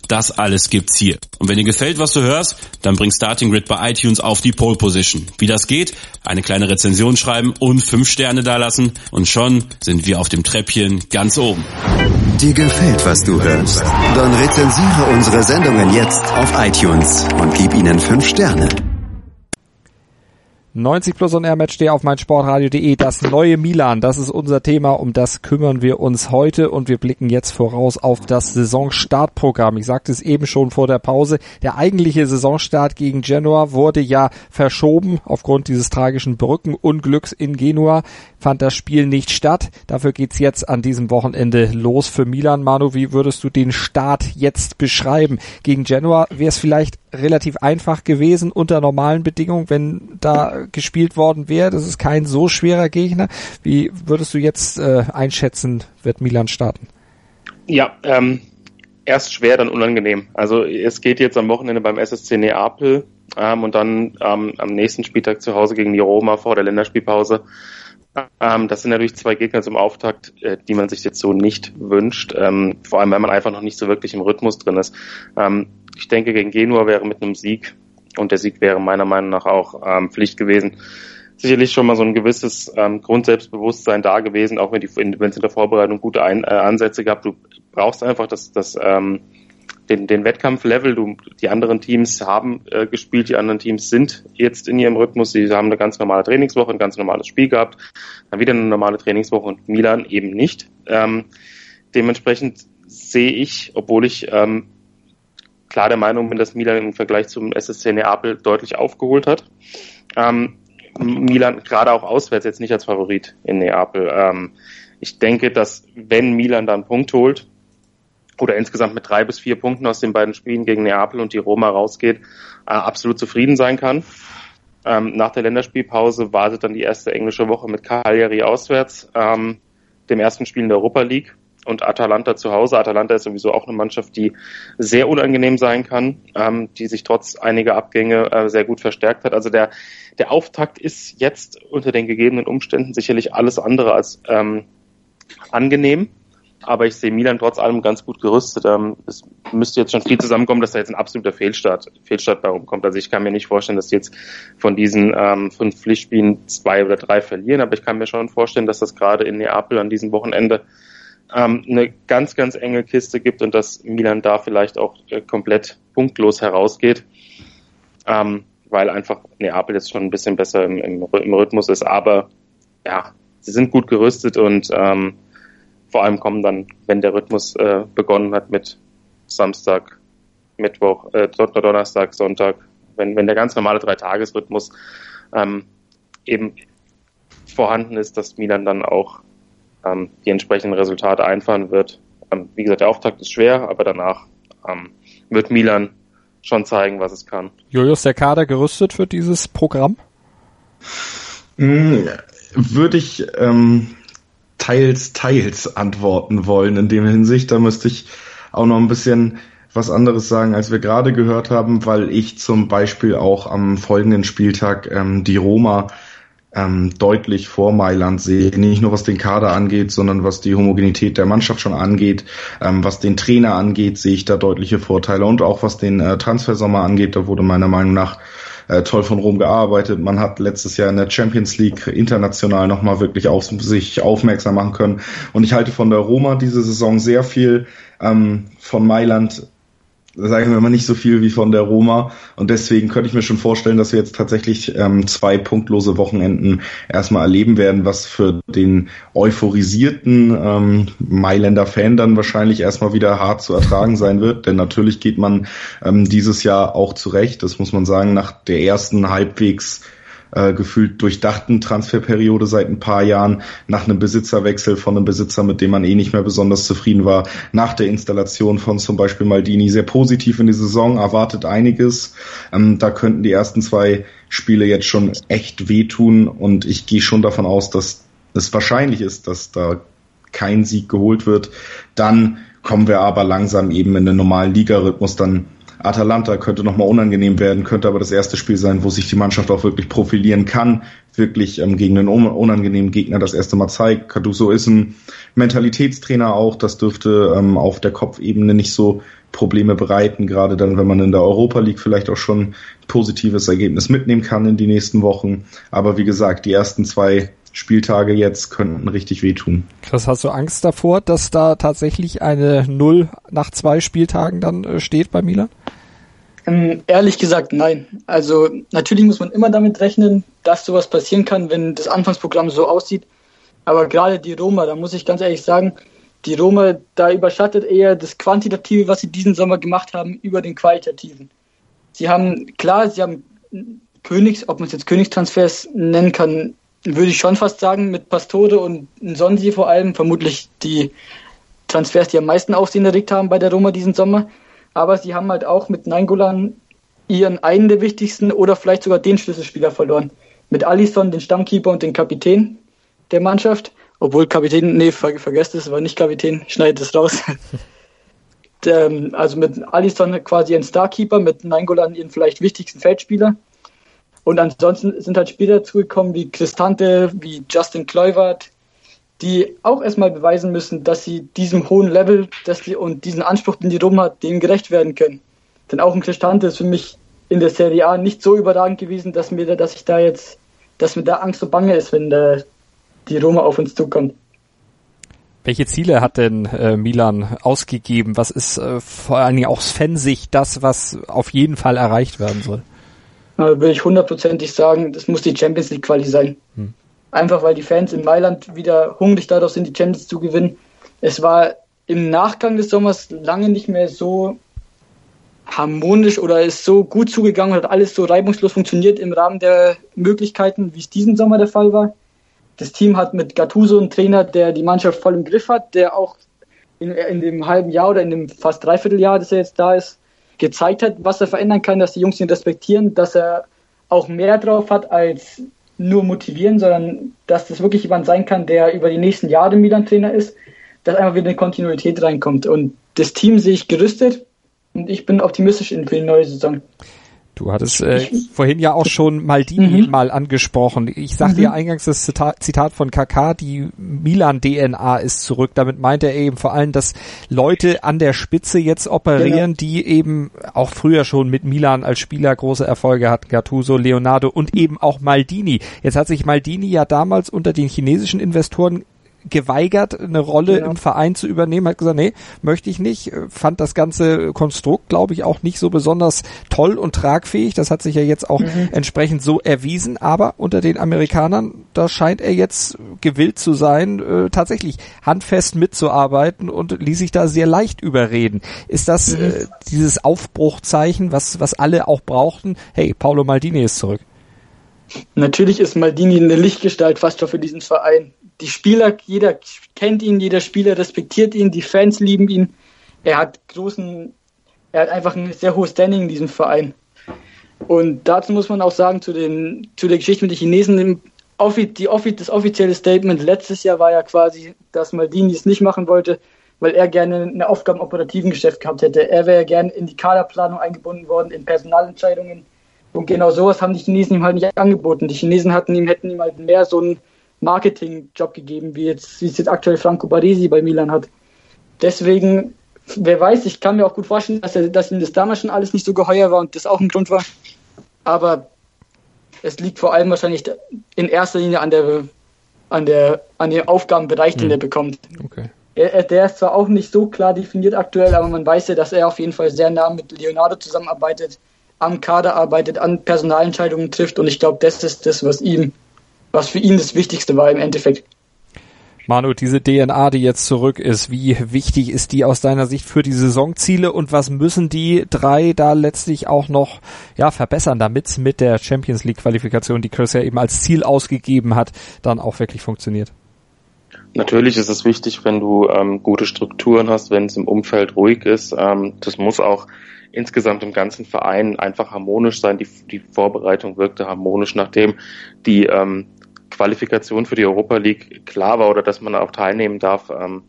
das alles gibt's hier. Und wenn dir gefällt, was du hörst, dann bring Starting Grid bei iTunes auf die Pole Position. Wie das geht? Eine kleine Rezension schreiben und fünf Sterne dalassen und schon sind wir auf dem Treppchen ganz oben. Dir gefällt, was du hörst? Dann rezensiere unsere Sendungen jetzt auf iTunes und gib ihnen 5 Sterne. 90 plus und R-Match auf meinsportradio.de. Das neue Milan, das ist unser Thema. Um das kümmern wir uns heute und wir blicken jetzt voraus auf das Saisonstartprogramm. Ich sagte es eben schon vor der Pause. Der eigentliche Saisonstart gegen Genua wurde ja verschoben aufgrund dieses tragischen Brückenunglücks in Genua fand das Spiel nicht statt. Dafür geht's jetzt an diesem Wochenende los für Milan. Manu, wie würdest du den Start jetzt beschreiben? Gegen Genua wäre es vielleicht relativ einfach gewesen unter normalen Bedingungen, wenn da gespielt worden wäre. Das ist kein so schwerer Gegner. Wie würdest du jetzt äh, einschätzen, wird Milan starten? Ja, ähm, erst schwer, dann unangenehm. Also es geht jetzt am Wochenende beim SSC Neapel ähm, und dann ähm, am nächsten Spieltag zu Hause gegen die Roma vor der Länderspielpause. Ähm, das sind natürlich zwei Gegner zum Auftakt, äh, die man sich jetzt so nicht wünscht. Ähm, vor allem, weil man einfach noch nicht so wirklich im Rhythmus drin ist. Ähm, ich denke, gegen Genua wäre mit einem Sieg und der Sieg wäre meiner Meinung nach auch ähm, Pflicht gewesen. Sicherlich schon mal so ein gewisses ähm, Grundselbstbewusstsein da gewesen, auch wenn es in der Vorbereitung gute Ein äh, Ansätze gab. Du brauchst einfach das, das ähm, den, den Wettkampflevel. Du, die anderen Teams haben äh, gespielt, die anderen Teams sind jetzt in ihrem Rhythmus. Sie haben eine ganz normale Trainingswoche, ein ganz normales Spiel gehabt, dann wieder eine normale Trainingswoche und Milan eben nicht. Ähm, dementsprechend sehe ich, obwohl ich ähm, klar der Meinung bin, dass Milan im Vergleich zum SSC Neapel deutlich aufgeholt hat. Ähm, Milan gerade auch auswärts jetzt nicht als Favorit in Neapel. Ähm, ich denke, dass wenn Milan dann einen Punkt holt, oder insgesamt mit drei bis vier Punkten aus den beiden Spielen gegen Neapel und die Roma rausgeht, äh, absolut zufrieden sein kann. Ähm, nach der Länderspielpause wartet dann die erste englische Woche mit Cagliari auswärts, ähm, dem ersten Spiel in der Europa League und Atalanta zu Hause. Atalanta ist sowieso auch eine Mannschaft, die sehr unangenehm sein kann, ähm, die sich trotz einiger Abgänge äh, sehr gut verstärkt hat. Also der, der Auftakt ist jetzt unter den gegebenen Umständen sicherlich alles andere als ähm, angenehm aber ich sehe Milan trotz allem ganz gut gerüstet. Ähm, es müsste jetzt schon viel zusammenkommen, dass da jetzt ein absoluter Fehlstart, Fehlstart bei rumkommt. Also ich kann mir nicht vorstellen, dass die jetzt von diesen ähm, fünf Pflichtspielen zwei oder drei verlieren, aber ich kann mir schon vorstellen, dass das gerade in Neapel an diesem Wochenende ähm, eine ganz, ganz enge Kiste gibt und dass Milan da vielleicht auch äh, komplett punktlos herausgeht, ähm, weil einfach Neapel jetzt schon ein bisschen besser im, im, im Rhythmus ist. Aber ja, sie sind gut gerüstet und ähm, vor allem kommen dann, wenn der Rhythmus äh, begonnen hat mit Samstag, Mittwoch, äh, Donnerstag, Sonntag, wenn, wenn der ganz normale Dreitagesrhythmus ähm, eben vorhanden ist, dass Milan dann auch ähm, die entsprechenden Resultate einfahren wird. Ähm, wie gesagt, der Auftakt ist schwer, aber danach ähm, wird Milan schon zeigen, was es kann. Julius, der Kader gerüstet für dieses Programm? Hm, würde ich ähm, teils, teils antworten wollen in dem Hinsicht. Da müsste ich auch noch ein bisschen was anderes sagen, als wir gerade gehört haben, weil ich zum Beispiel auch am folgenden Spieltag ähm, die Roma ähm, deutlich vor Mailand sehe. Nicht nur was den Kader angeht, sondern was die Homogenität der Mannschaft schon angeht. Ähm, was den Trainer angeht, sehe ich da deutliche Vorteile. Und auch was den äh, Transfersommer angeht, da wurde meiner Meinung nach äh, toll von Rom gearbeitet. Man hat letztes Jahr in der Champions League international nochmal wirklich auf sich aufmerksam machen können. Und ich halte von der Roma diese Saison sehr viel ähm, von Mailand sagen wir mal, nicht so viel wie von der Roma. Und deswegen könnte ich mir schon vorstellen, dass wir jetzt tatsächlich ähm, zwei punktlose Wochenenden erstmal erleben werden, was für den euphorisierten ähm, Mailänder Fan dann wahrscheinlich erstmal wieder hart zu ertragen sein wird. Denn natürlich geht man ähm, dieses Jahr auch zurecht, das muss man sagen, nach der ersten halbwegs äh, gefühlt durchdachten Transferperiode seit ein paar Jahren, nach einem Besitzerwechsel von einem Besitzer, mit dem man eh nicht mehr besonders zufrieden war, nach der Installation von zum Beispiel Maldini sehr positiv in die Saison, erwartet einiges. Ähm, da könnten die ersten zwei Spiele jetzt schon echt wehtun und ich gehe schon davon aus, dass es wahrscheinlich ist, dass da kein Sieg geholt wird. Dann kommen wir aber langsam eben in den normalen Ligarhythmus dann Atalanta könnte nochmal unangenehm werden, könnte aber das erste Spiel sein, wo sich die Mannschaft auch wirklich profilieren kann, wirklich ähm, gegen einen unangenehmen Gegner das erste Mal zeigt. Carduso ist ein Mentalitätstrainer auch, das dürfte ähm, auf der Kopfebene nicht so Probleme bereiten, gerade dann, wenn man in der Europa League vielleicht auch schon positives Ergebnis mitnehmen kann in die nächsten Wochen. Aber wie gesagt, die ersten zwei Spieltage jetzt könnten richtig wehtun. Chris, hast du Angst davor, dass da tatsächlich eine Null nach zwei Spieltagen dann äh, steht bei Milan? Ähm, ehrlich gesagt, nein. Also natürlich muss man immer damit rechnen, dass sowas passieren kann, wenn das Anfangsprogramm so aussieht. Aber gerade die Roma, da muss ich ganz ehrlich sagen, die Roma, da überschattet eher das Quantitative, was sie diesen Sommer gemacht haben, über den Qualitativen. Sie haben, klar, sie haben Königs, ob man es jetzt Königstransfers nennen kann, würde ich schon fast sagen, mit Pastore und Sonsi vor allem, vermutlich die Transfers, die am meisten Aufsehen erregt haben bei der Roma diesen Sommer. Aber sie haben halt auch mit Nainggolan ihren einen der wichtigsten oder vielleicht sogar den Schlüsselspieler verloren. Mit Alisson, den Stammkeeper und den Kapitän der Mannschaft. Obwohl Kapitän, nee, ver vergesst es, war nicht Kapitän, schneidet es raus. Ähm, also mit Alisson quasi ein Starkeeper, mit Nainggolan ihren vielleicht wichtigsten Feldspieler. Und ansonsten sind halt Spieler zugekommen wie Cristante, wie Justin Kluivert, die auch erstmal beweisen müssen, dass sie diesem hohen Level dass sie, und diesen Anspruch, den die Rom hat, dem gerecht werden können. Denn auch ein Cristante ist für mich in der Serie A nicht so überragend gewesen, dass mir, dass ich da jetzt, dass mir da Angst und Bange ist, wenn der, die Roma auf uns zukommt. Welche Ziele hat denn äh, Milan ausgegeben? Was ist äh, vor allen Dingen aus Fansicht das, was auf jeden Fall erreicht werden soll? Würde ich hundertprozentig sagen, das muss die Champions League Quali sein. Hm. Einfach weil die Fans in Mailand wieder hungrig darauf sind, die Champions zu gewinnen. Es war im Nachgang des Sommers lange nicht mehr so harmonisch oder ist so gut zugegangen, hat alles so reibungslos funktioniert im Rahmen der Möglichkeiten, wie es diesen Sommer der Fall war. Das Team hat mit Gattuso einen Trainer, der die Mannschaft voll im Griff hat, der auch in, in dem halben Jahr oder in dem fast Dreivierteljahr, das er jetzt da ist, gezeigt hat, was er verändern kann, dass die Jungs ihn respektieren, dass er auch mehr drauf hat als nur motivieren, sondern dass das wirklich jemand sein kann, der über die nächsten Jahre Milan-Trainer ist, dass einfach wieder eine Kontinuität reinkommt. Und das Team sehe ich gerüstet und ich bin optimistisch für die neue Saison. Du hattest äh, vorhin ja auch schon Maldini mhm. mal angesprochen. Ich sagte mhm. ja eingangs das Zitat von KK, die Milan-DNA ist zurück. Damit meint er eben vor allem, dass Leute an der Spitze jetzt operieren, genau. die eben auch früher schon mit Milan als Spieler große Erfolge hatten. Gattuso, Leonardo und eben auch Maldini. Jetzt hat sich Maldini ja damals unter den chinesischen Investoren geweigert, eine Rolle genau. im Verein zu übernehmen, hat gesagt, nee, möchte ich nicht, fand das ganze Konstrukt, glaube ich, auch nicht so besonders toll und tragfähig. Das hat sich ja jetzt auch mhm. entsprechend so erwiesen, aber unter den Amerikanern, da scheint er jetzt gewillt zu sein, äh, tatsächlich handfest mitzuarbeiten und ließ sich da sehr leicht überreden. Ist das mhm. äh, dieses Aufbruchzeichen, was, was alle auch brauchten? Hey, Paolo Maldini ist zurück. Natürlich ist Maldini eine Lichtgestalt fast schon für diesen Verein die Spieler, jeder kennt ihn, jeder Spieler respektiert ihn, die Fans lieben ihn. Er hat großen, er hat einfach ein sehr hohes Standing in diesem Verein. Und dazu muss man auch sagen, zu, den, zu der Geschichte mit den Chinesen, die, das offizielle Statement letztes Jahr war ja quasi, dass Maldini es nicht machen wollte, weil er gerne eine Aufgabe im operativen Geschäft gehabt hätte. Er wäre gerne in die Kaderplanung eingebunden worden, in Personalentscheidungen. Und genau sowas haben die Chinesen ihm halt nicht angeboten. Die Chinesen hatten ihm, hätten ihm halt mehr so ein Marketing-Job gegeben, wie jetzt, wie es jetzt aktuell Franco Baresi bei Milan hat. Deswegen, wer weiß, ich kann mir auch gut vorstellen, dass, er, dass ihm das damals schon alles nicht so geheuer war und das auch ein Grund war. Aber es liegt vor allem wahrscheinlich in erster Linie an der, an der, an dem Aufgabenbereich, den mhm. er bekommt. Okay. er, der ist zwar auch nicht so klar definiert aktuell, aber man weiß ja, dass er auf jeden Fall sehr nah mit Leonardo zusammenarbeitet, am Kader arbeitet, an Personalentscheidungen trifft und ich glaube, das ist das, was ihm, was für ihn das Wichtigste war im Endeffekt. Manu, diese DNA, die jetzt zurück ist, wie wichtig ist die aus deiner Sicht für die Saisonziele und was müssen die drei da letztlich auch noch ja, verbessern, damit mit der Champions League Qualifikation, die Chris ja eben als Ziel ausgegeben hat, dann auch wirklich funktioniert? Natürlich ist es wichtig, wenn du ähm, gute Strukturen hast, wenn es im Umfeld ruhig ist. Ähm, das muss auch insgesamt im ganzen Verein einfach harmonisch sein. Die, die Vorbereitung wirkte harmonisch, nachdem die ähm, Qualifikation für die Europa League klar war oder dass man auch teilnehmen darf. Ähm,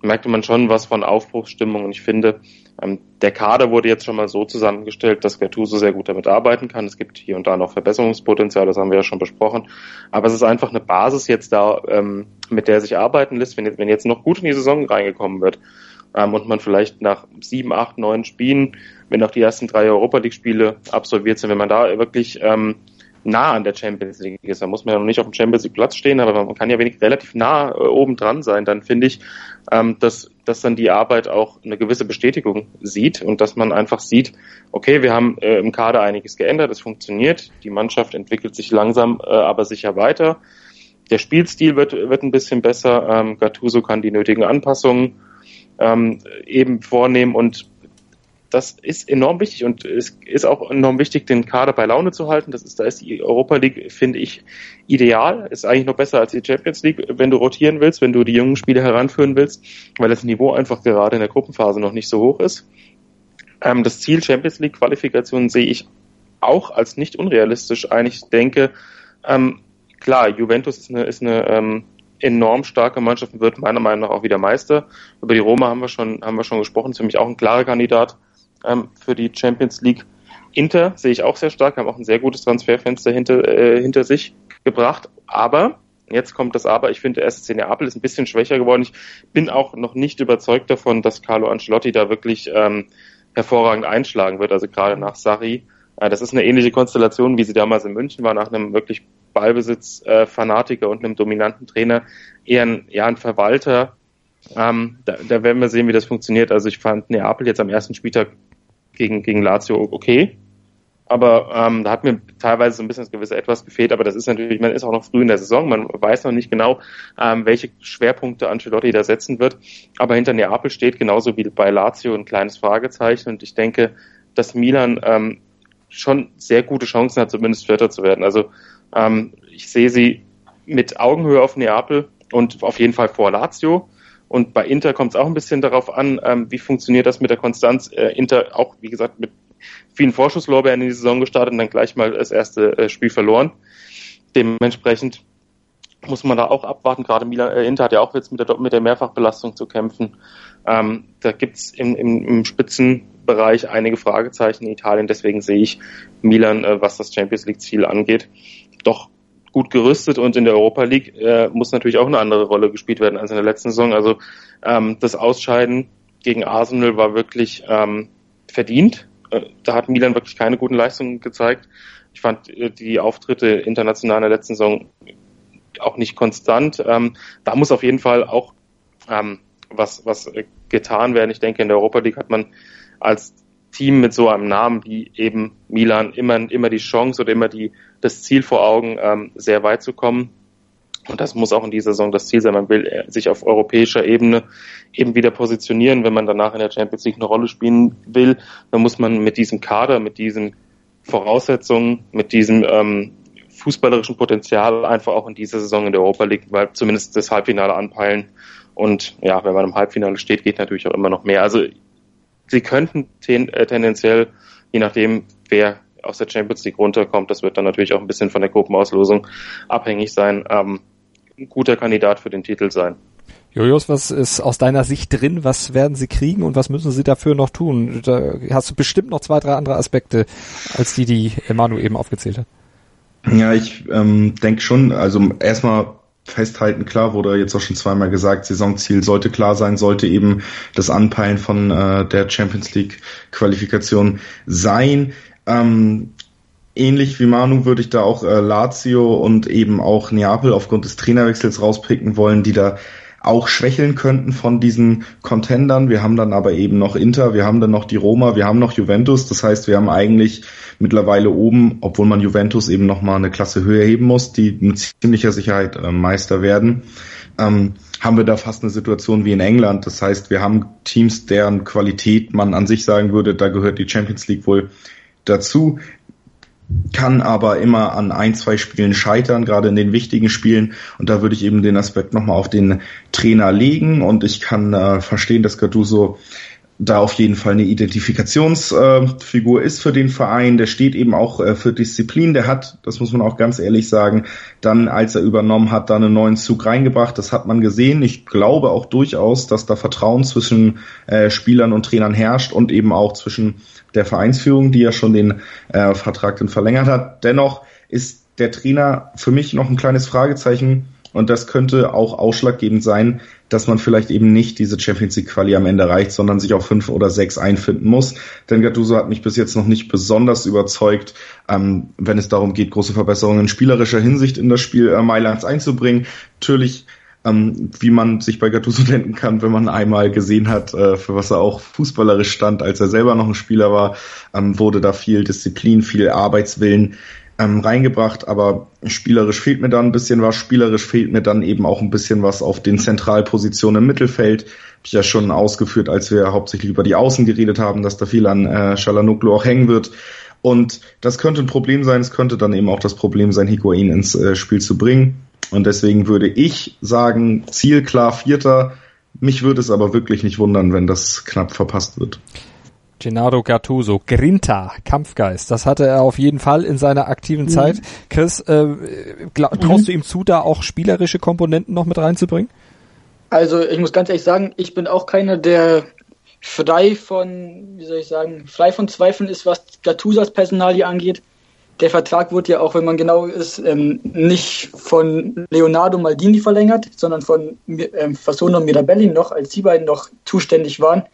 merkte man schon was von Aufbruchsstimmung und ich finde, ähm, der Kader wurde jetzt schon mal so zusammengestellt, dass Gattuso sehr gut damit arbeiten kann. Es gibt hier und da noch Verbesserungspotenzial, das haben wir ja schon besprochen. Aber es ist einfach eine Basis jetzt da, ähm, mit der sich arbeiten lässt, wenn jetzt, wenn jetzt noch gut in die Saison reingekommen wird ähm, und man vielleicht nach sieben, acht, neun Spielen, wenn auch die ersten drei Europa League Spiele absolviert sind, wenn man da wirklich ähm, nah an der Champions League ist. Da muss man ja noch nicht auf dem Champions League Platz stehen, aber man kann ja wenig relativ nah äh, oben dran sein. Dann finde ich, ähm, dass, dass dann die Arbeit auch eine gewisse Bestätigung sieht und dass man einfach sieht, okay, wir haben äh, im Kader einiges geändert, es funktioniert, die Mannschaft entwickelt sich langsam, äh, aber sicher weiter. Der Spielstil wird, wird ein bisschen besser. Ähm, Gattuso kann die nötigen Anpassungen ähm, eben vornehmen und das ist enorm wichtig und es ist auch enorm wichtig, den Kader bei Laune zu halten. Das ist, da ist die Europa League, finde ich, ideal. Ist eigentlich noch besser als die Champions League, wenn du rotieren willst, wenn du die jungen Spieler heranführen willst, weil das Niveau einfach gerade in der Gruppenphase noch nicht so hoch ist. Ähm, das Ziel Champions League Qualifikation sehe ich auch als nicht unrealistisch ein. Ich denke, ähm, klar, Juventus ist eine, ist eine ähm, enorm starke Mannschaft und wird meiner Meinung nach auch wieder Meister. Über die Roma haben wir schon, haben wir schon gesprochen, ist für mich auch ein klarer Kandidat ähm, für die Champions League. Inter sehe ich auch sehr stark, haben auch ein sehr gutes Transferfenster hinter, äh, hinter sich gebracht. Aber, jetzt kommt das Aber, ich finde, der SSC Neapel ist ein bisschen schwächer geworden. Ich bin auch noch nicht überzeugt davon, dass Carlo Ancelotti da wirklich ähm, hervorragend einschlagen wird, also gerade nach Sarri. Äh, das ist eine ähnliche Konstellation, wie sie damals in München war, nach einem wirklich Ballbesitz-Fanatiker äh, und einem dominanten Trainer, eher ein, ja, ein Verwalter. Ähm, da, da werden wir sehen, wie das funktioniert. Also ich fand Neapel jetzt am ersten Spieltag gegen, gegen Lazio okay. Aber ähm, da hat mir teilweise so ein bisschen das gewisse etwas gefehlt, aber das ist natürlich, man ist auch noch früh in der Saison, man weiß noch nicht genau, ähm, welche Schwerpunkte Ancelotti da setzen wird. Aber hinter Neapel steht genauso wie bei Lazio ein kleines Fragezeichen und ich denke, dass Milan ähm, schon sehr gute Chancen hat, zumindest Vierter zu werden. Also ähm, ich sehe sie mit Augenhöhe auf Neapel und auf jeden Fall vor Lazio. Und bei Inter kommt es auch ein bisschen darauf an, ähm, wie funktioniert das mit der Konstanz. Äh, Inter auch, wie gesagt, mit vielen Vorschusslorbeeren in die Saison gestartet und dann gleich mal das erste äh, Spiel verloren. Dementsprechend muss man da auch abwarten. Gerade Milan, äh, Inter hat ja auch jetzt mit der, mit der Mehrfachbelastung zu kämpfen. Ähm, da gibt's im, im, im Spitzenbereich einige Fragezeichen in Italien. Deswegen sehe ich Milan, äh, was das Champions League-Ziel angeht, doch gut gerüstet und in der Europa League äh, muss natürlich auch eine andere Rolle gespielt werden als in der letzten Saison. Also ähm, das Ausscheiden gegen Arsenal war wirklich ähm, verdient. Äh, da hat Milan wirklich keine guten Leistungen gezeigt. Ich fand äh, die Auftritte international in der letzten Saison auch nicht konstant. Ähm, da muss auf jeden Fall auch ähm, was, was äh, getan werden. Ich denke, in der Europa League hat man als Team mit so einem Namen wie eben Milan immer, immer die Chance oder immer die, das Ziel vor Augen, ähm, sehr weit zu kommen. Und das muss auch in dieser Saison das Ziel sein. Man will äh, sich auf europäischer Ebene eben wieder positionieren, wenn man danach in der Champions League eine Rolle spielen will. Dann muss man mit diesem Kader, mit diesen Voraussetzungen, mit diesem ähm, fußballerischen Potenzial einfach auch in dieser Saison in der Europa League, weil zumindest das Halbfinale anpeilen. Und ja, wenn man im Halbfinale steht, geht natürlich auch immer noch mehr. Also sie könnten ten, äh, tendenziell, je nachdem, wer aus der Champions League runterkommt, das wird dann natürlich auch ein bisschen von der Gruppenauslosung abhängig sein, ähm, ein guter Kandidat für den Titel sein. Julius, was ist aus deiner Sicht drin? Was werden sie kriegen und was müssen sie dafür noch tun? Da hast du bestimmt noch zwei, drei andere Aspekte als die, die Manu eben aufgezählt hat. Ja, ich ähm, denke schon, also erstmal festhalten. Klar wurde jetzt auch schon zweimal gesagt, Saisonziel sollte klar sein, sollte eben das Anpeilen von äh, der Champions League Qualifikation sein. Ähm, ähnlich wie Manu würde ich da auch äh, Lazio und eben auch Neapel aufgrund des Trainerwechsels rauspicken wollen, die da auch schwächeln könnten von diesen Contendern. Wir haben dann aber eben noch Inter, wir haben dann noch die Roma, wir haben noch Juventus. Das heißt, wir haben eigentlich mittlerweile oben, obwohl man Juventus eben noch mal eine Klasse höher heben muss, die mit ziemlicher Sicherheit äh, Meister werden. Ähm, haben wir da fast eine Situation wie in England. Das heißt, wir haben Teams, deren Qualität man an sich sagen würde, da gehört die Champions League wohl dazu kann aber immer an ein, zwei Spielen scheitern, gerade in den wichtigen Spielen. Und da würde ich eben den Aspekt nochmal auf den Trainer legen. Und ich kann äh, verstehen, dass Gattuso da auf jeden Fall eine Identifikationsfigur äh, ist für den Verein. Der steht eben auch äh, für Disziplin. Der hat, das muss man auch ganz ehrlich sagen, dann, als er übernommen hat, da einen neuen Zug reingebracht. Das hat man gesehen. Ich glaube auch durchaus, dass da Vertrauen zwischen äh, Spielern und Trainern herrscht und eben auch zwischen der Vereinsführung, die ja schon den äh, Vertrag dann verlängert hat. Dennoch ist der Trainer für mich noch ein kleines Fragezeichen und das könnte auch ausschlaggebend sein, dass man vielleicht eben nicht diese Champions League Quali am Ende erreicht, sondern sich auf fünf oder sechs einfinden muss. Denn Gattuso hat mich bis jetzt noch nicht besonders überzeugt, ähm, wenn es darum geht, große Verbesserungen in spielerischer Hinsicht in das Spiel äh, Mailands einzubringen. Natürlich ähm, wie man sich bei Gattuso denken kann, wenn man einmal gesehen hat, äh, für was er auch fußballerisch stand, als er selber noch ein Spieler war, ähm, wurde da viel Disziplin, viel Arbeitswillen ähm, reingebracht, aber spielerisch fehlt mir dann ein bisschen was, spielerisch fehlt mir dann eben auch ein bisschen was auf den Zentralpositionen im Mittelfeld. Hab ich ja schon ausgeführt, als wir hauptsächlich über die Außen geredet haben, dass da viel an äh, Shalanoglu auch hängen wird. Und das könnte ein Problem sein, es könnte dann eben auch das Problem sein, Higuain ins äh, Spiel zu bringen. Und deswegen würde ich sagen, Ziel klar Vierter. Mich würde es aber wirklich nicht wundern, wenn das knapp verpasst wird. Gennaro Gattuso, Grinta, Kampfgeist, das hatte er auf jeden Fall in seiner aktiven mhm. Zeit. Chris, äh, glaub, traust mhm. du ihm zu, da auch spielerische Komponenten noch mit reinzubringen? Also ich muss ganz ehrlich sagen, ich bin auch keiner, der frei von, wie soll ich sagen, frei von Zweifeln ist, was Gattusas Personalie angeht. Der Vertrag wurde ja auch, wenn man genau ist, ähm, nicht von Leonardo Maldini verlängert, sondern von ähm, Fasono Mirabelli noch, als die beiden noch zuständig waren.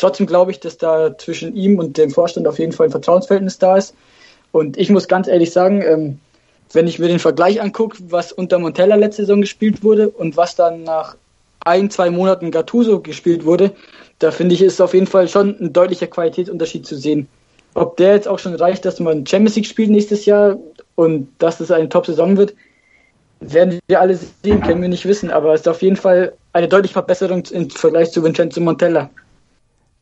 Trotzdem glaube ich, dass da zwischen ihm und dem Vorstand auf jeden Fall ein Vertrauensverhältnis da ist. Und ich muss ganz ehrlich sagen, ähm, wenn ich mir den Vergleich angucke, was unter Montella letzte Saison gespielt wurde und was dann nach ein, zwei Monaten Gattuso gespielt wurde, da finde ich, ist auf jeden Fall schon ein deutlicher Qualitätsunterschied zu sehen. Ob der jetzt auch schon reicht, dass man Champions League spielt nächstes Jahr und dass es eine Top-Saison wird, werden wir alle sehen, können wir nicht wissen. Aber es ist auf jeden Fall eine deutliche Verbesserung im Vergleich zu Vincenzo Montella.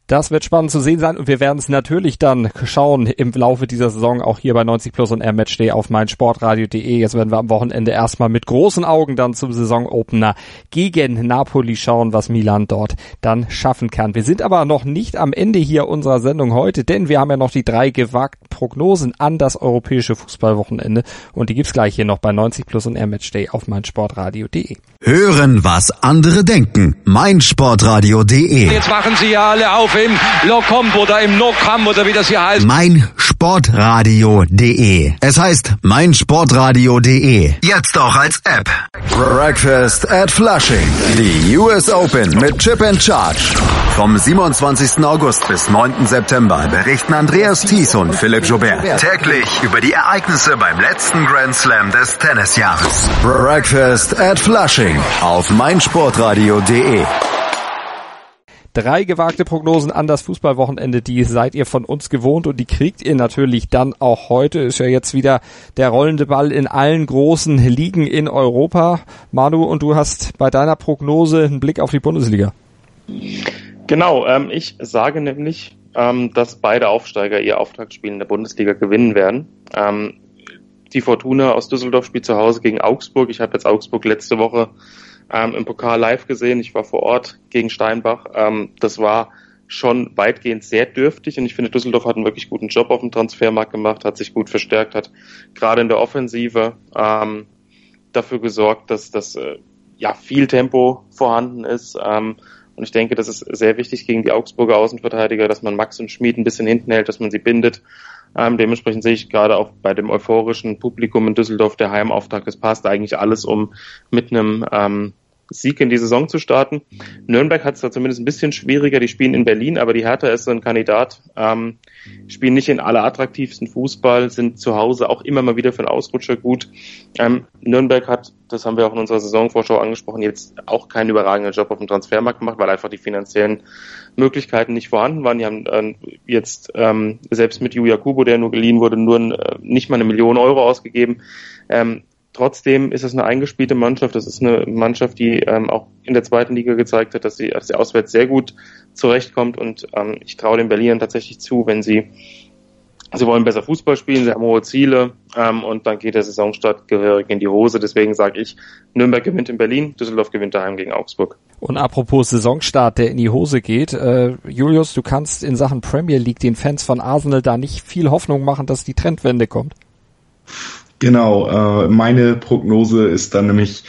Das wird spannend zu sehen sein und wir werden es natürlich dann schauen im Laufe dieser Saison auch hier bei 90 Plus und R-Matchday auf meinsportradio.de. Jetzt werden wir am Wochenende erstmal mit großen Augen dann zum Saisonopener gegen Napoli schauen, was Milan dort dann schaffen kann. Wir sind aber noch nicht am Ende hier unserer Sendung heute, denn wir haben ja noch die drei gewagten Prognosen an das europäische Fußballwochenende und die gibt's gleich hier noch bei 90 Plus und R-Matchday auf meinsportradio.de. Hören, was andere denken. meinsportradio.de. Jetzt machen sie ja alle auf im Locomp oder im Nocam oder wie das hier heißt. Mein Sportradio.de. Es heißt meinsportradio.de. Jetzt auch als App. Breakfast at Flushing. Die US Open mit Chip and Charge. Vom 27. August bis 9. September berichten Andreas Thies und Philipp Joubert täglich über die Ereignisse beim letzten Grand Slam des Tennisjahres. Breakfast at Flushing auf meinsportradio.de. Drei gewagte Prognosen an das Fußballwochenende, die seid ihr von uns gewohnt und die kriegt ihr natürlich dann auch heute. Ist ja jetzt wieder der rollende Ball in allen großen Ligen in Europa. Manu, und du hast bei deiner Prognose einen Blick auf die Bundesliga. Genau, ähm, ich sage nämlich, ähm, dass beide Aufsteiger ihr Auftaktspiel in der Bundesliga gewinnen werden. Ähm, die Fortuna aus Düsseldorf spielt zu Hause gegen Augsburg. Ich habe jetzt Augsburg letzte Woche ähm, im Pokal live gesehen. Ich war vor Ort gegen Steinbach. Ähm, das war schon weitgehend sehr dürftig und ich finde, Düsseldorf hat einen wirklich guten Job auf dem Transfermarkt gemacht, hat sich gut verstärkt, hat gerade in der Offensive ähm, dafür gesorgt, dass das äh, ja viel Tempo vorhanden ist. Ähm, und ich denke, das ist sehr wichtig gegen die Augsburger Außenverteidiger, dass man Max und Schmid ein bisschen hinten hält, dass man sie bindet. Ähm, dementsprechend sehe ich gerade auch bei dem euphorischen Publikum in Düsseldorf der Heimauftakt, es passt eigentlich alles, um mit einem ähm, Sieg in die Saison zu starten. Nürnberg hat es da zumindest ein bisschen schwieriger. Die spielen in Berlin, aber die Hertha ist so ein Kandidat. Ähm, spielen nicht in attraktivsten Fußball, sind zu Hause auch immer mal wieder für einen Ausrutscher gut. Ähm, Nürnberg hat, das haben wir auch in unserer Saisonvorschau angesprochen, jetzt auch keinen überragenden Job auf dem Transfermarkt gemacht, weil einfach die finanziellen Möglichkeiten nicht vorhanden waren. Die haben äh, jetzt ähm, selbst mit Julia Kubo, der nur geliehen wurde, nur äh, nicht mal eine Million Euro ausgegeben. Ähm, Trotzdem ist es eine eingespielte Mannschaft. Das ist eine Mannschaft, die ähm, auch in der zweiten Liga gezeigt hat, dass sie, dass sie auswärts sehr gut zurechtkommt. Und ähm, ich traue den Berlinern tatsächlich zu, wenn sie sie wollen besser Fußball spielen, sie haben hohe Ziele ähm, und dann geht der Saisonstart gehörig in die Hose. Deswegen sage ich, Nürnberg gewinnt in Berlin, Düsseldorf gewinnt daheim gegen Augsburg. Und apropos Saisonstart, der in die Hose geht, äh, Julius, du kannst in Sachen Premier League den Fans von Arsenal da nicht viel Hoffnung machen, dass die Trendwende kommt. Genau, äh, meine Prognose ist dann nämlich,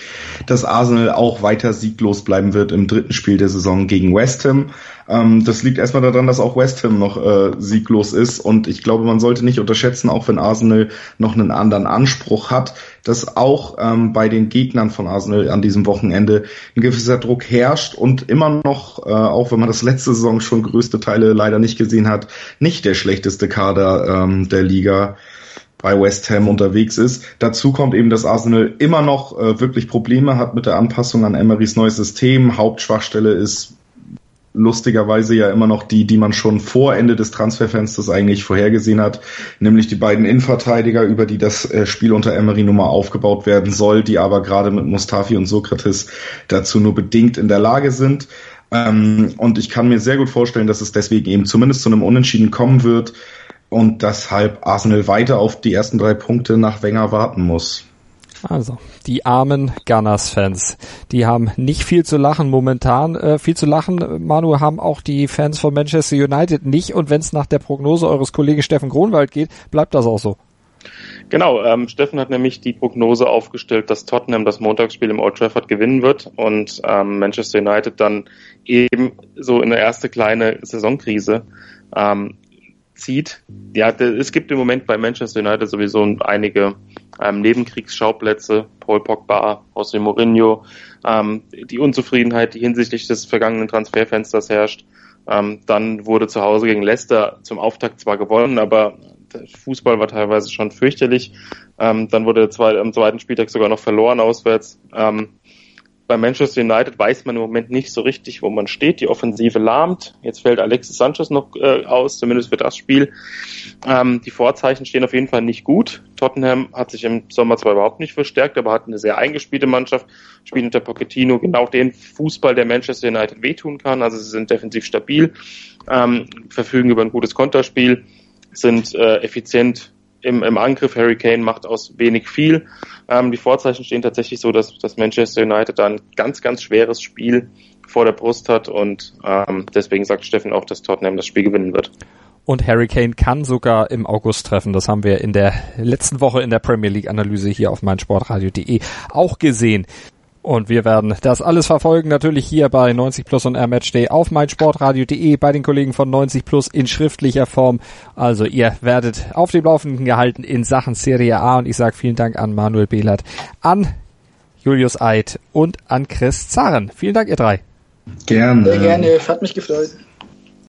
dass Arsenal auch weiter sieglos bleiben wird im dritten Spiel der Saison gegen West Ham. Ähm, das liegt erstmal daran, dass auch West Ham noch äh, sieglos ist und ich glaube, man sollte nicht unterschätzen, auch wenn Arsenal noch einen anderen Anspruch hat, dass auch ähm, bei den Gegnern von Arsenal an diesem Wochenende ein gewisser Druck herrscht und immer noch, äh, auch wenn man das letzte Saison schon größte Teile leider nicht gesehen hat, nicht der schlechteste Kader ähm, der Liga bei West Ham unterwegs ist. Dazu kommt eben, dass Arsenal immer noch äh, wirklich Probleme hat mit der Anpassung an Emerys neues System. Hauptschwachstelle ist lustigerweise ja immer noch die, die man schon vor Ende des Transferfensters eigentlich vorhergesehen hat, nämlich die beiden Innenverteidiger, über die das äh, Spiel unter Emery nun mal aufgebaut werden soll, die aber gerade mit Mustafi und Sokrates dazu nur bedingt in der Lage sind. Ähm, und ich kann mir sehr gut vorstellen, dass es deswegen eben zumindest zu einem Unentschieden kommen wird und deshalb Arsenal weiter auf die ersten drei Punkte nach Wenger warten muss. Also, die armen Gunners-Fans, die haben nicht viel zu lachen momentan. Äh, viel zu lachen, Manu, haben auch die Fans von Manchester United nicht. Und wenn es nach der Prognose eures Kollegen Steffen Kronwald geht, bleibt das auch so. Genau, ähm, Steffen hat nämlich die Prognose aufgestellt, dass Tottenham das Montagsspiel im Old Trafford gewinnen wird und ähm, Manchester United dann eben so in eine erste kleine Saisonkrise ähm, zieht. Ja, es gibt im Moment bei Manchester United sowieso einige ähm, Nebenkriegsschauplätze, Paul Pogba, José Mourinho, ähm, die Unzufriedenheit, die hinsichtlich des vergangenen Transferfensters herrscht. Ähm, dann wurde zu Hause gegen Leicester zum Auftakt zwar gewonnen, aber der Fußball war teilweise schon fürchterlich. Ähm, dann wurde zwei, am zweiten Spieltag sogar noch verloren auswärts. Ähm, bei Manchester United weiß man im Moment nicht so richtig, wo man steht. Die Offensive lahmt. Jetzt fällt Alexis Sanchez noch äh, aus, zumindest für das Spiel. Ähm, die Vorzeichen stehen auf jeden Fall nicht gut. Tottenham hat sich im Sommer zwar überhaupt nicht verstärkt, aber hat eine sehr eingespielte Mannschaft, spielt unter Pochettino genau den Fußball, der Manchester United wehtun kann. Also sie sind defensiv stabil, ähm, verfügen über ein gutes Konterspiel, sind äh, effizient im, im Angriff. Harry Kane macht aus wenig viel. Ähm, die Vorzeichen stehen tatsächlich so, dass, dass Manchester United da ein ganz, ganz schweres Spiel vor der Brust hat und ähm, deswegen sagt Steffen auch, dass Tottenham das Spiel gewinnen wird. Und Harry Kane kann sogar im August treffen. Das haben wir in der letzten Woche in der Premier League Analyse hier auf meinsportradio.de auch gesehen. Und wir werden das alles verfolgen, natürlich hier bei 90 Plus und Air Matchday auf meinsportradio.de bei den Kollegen von 90 Plus in schriftlicher Form. Also ihr werdet auf dem Laufenden gehalten in Sachen Serie A und ich sage vielen Dank an Manuel Behlert, an Julius Eid und an Chris Zaren. Vielen Dank, ihr drei. Gerne. Sehr gerne, hat mich gefreut.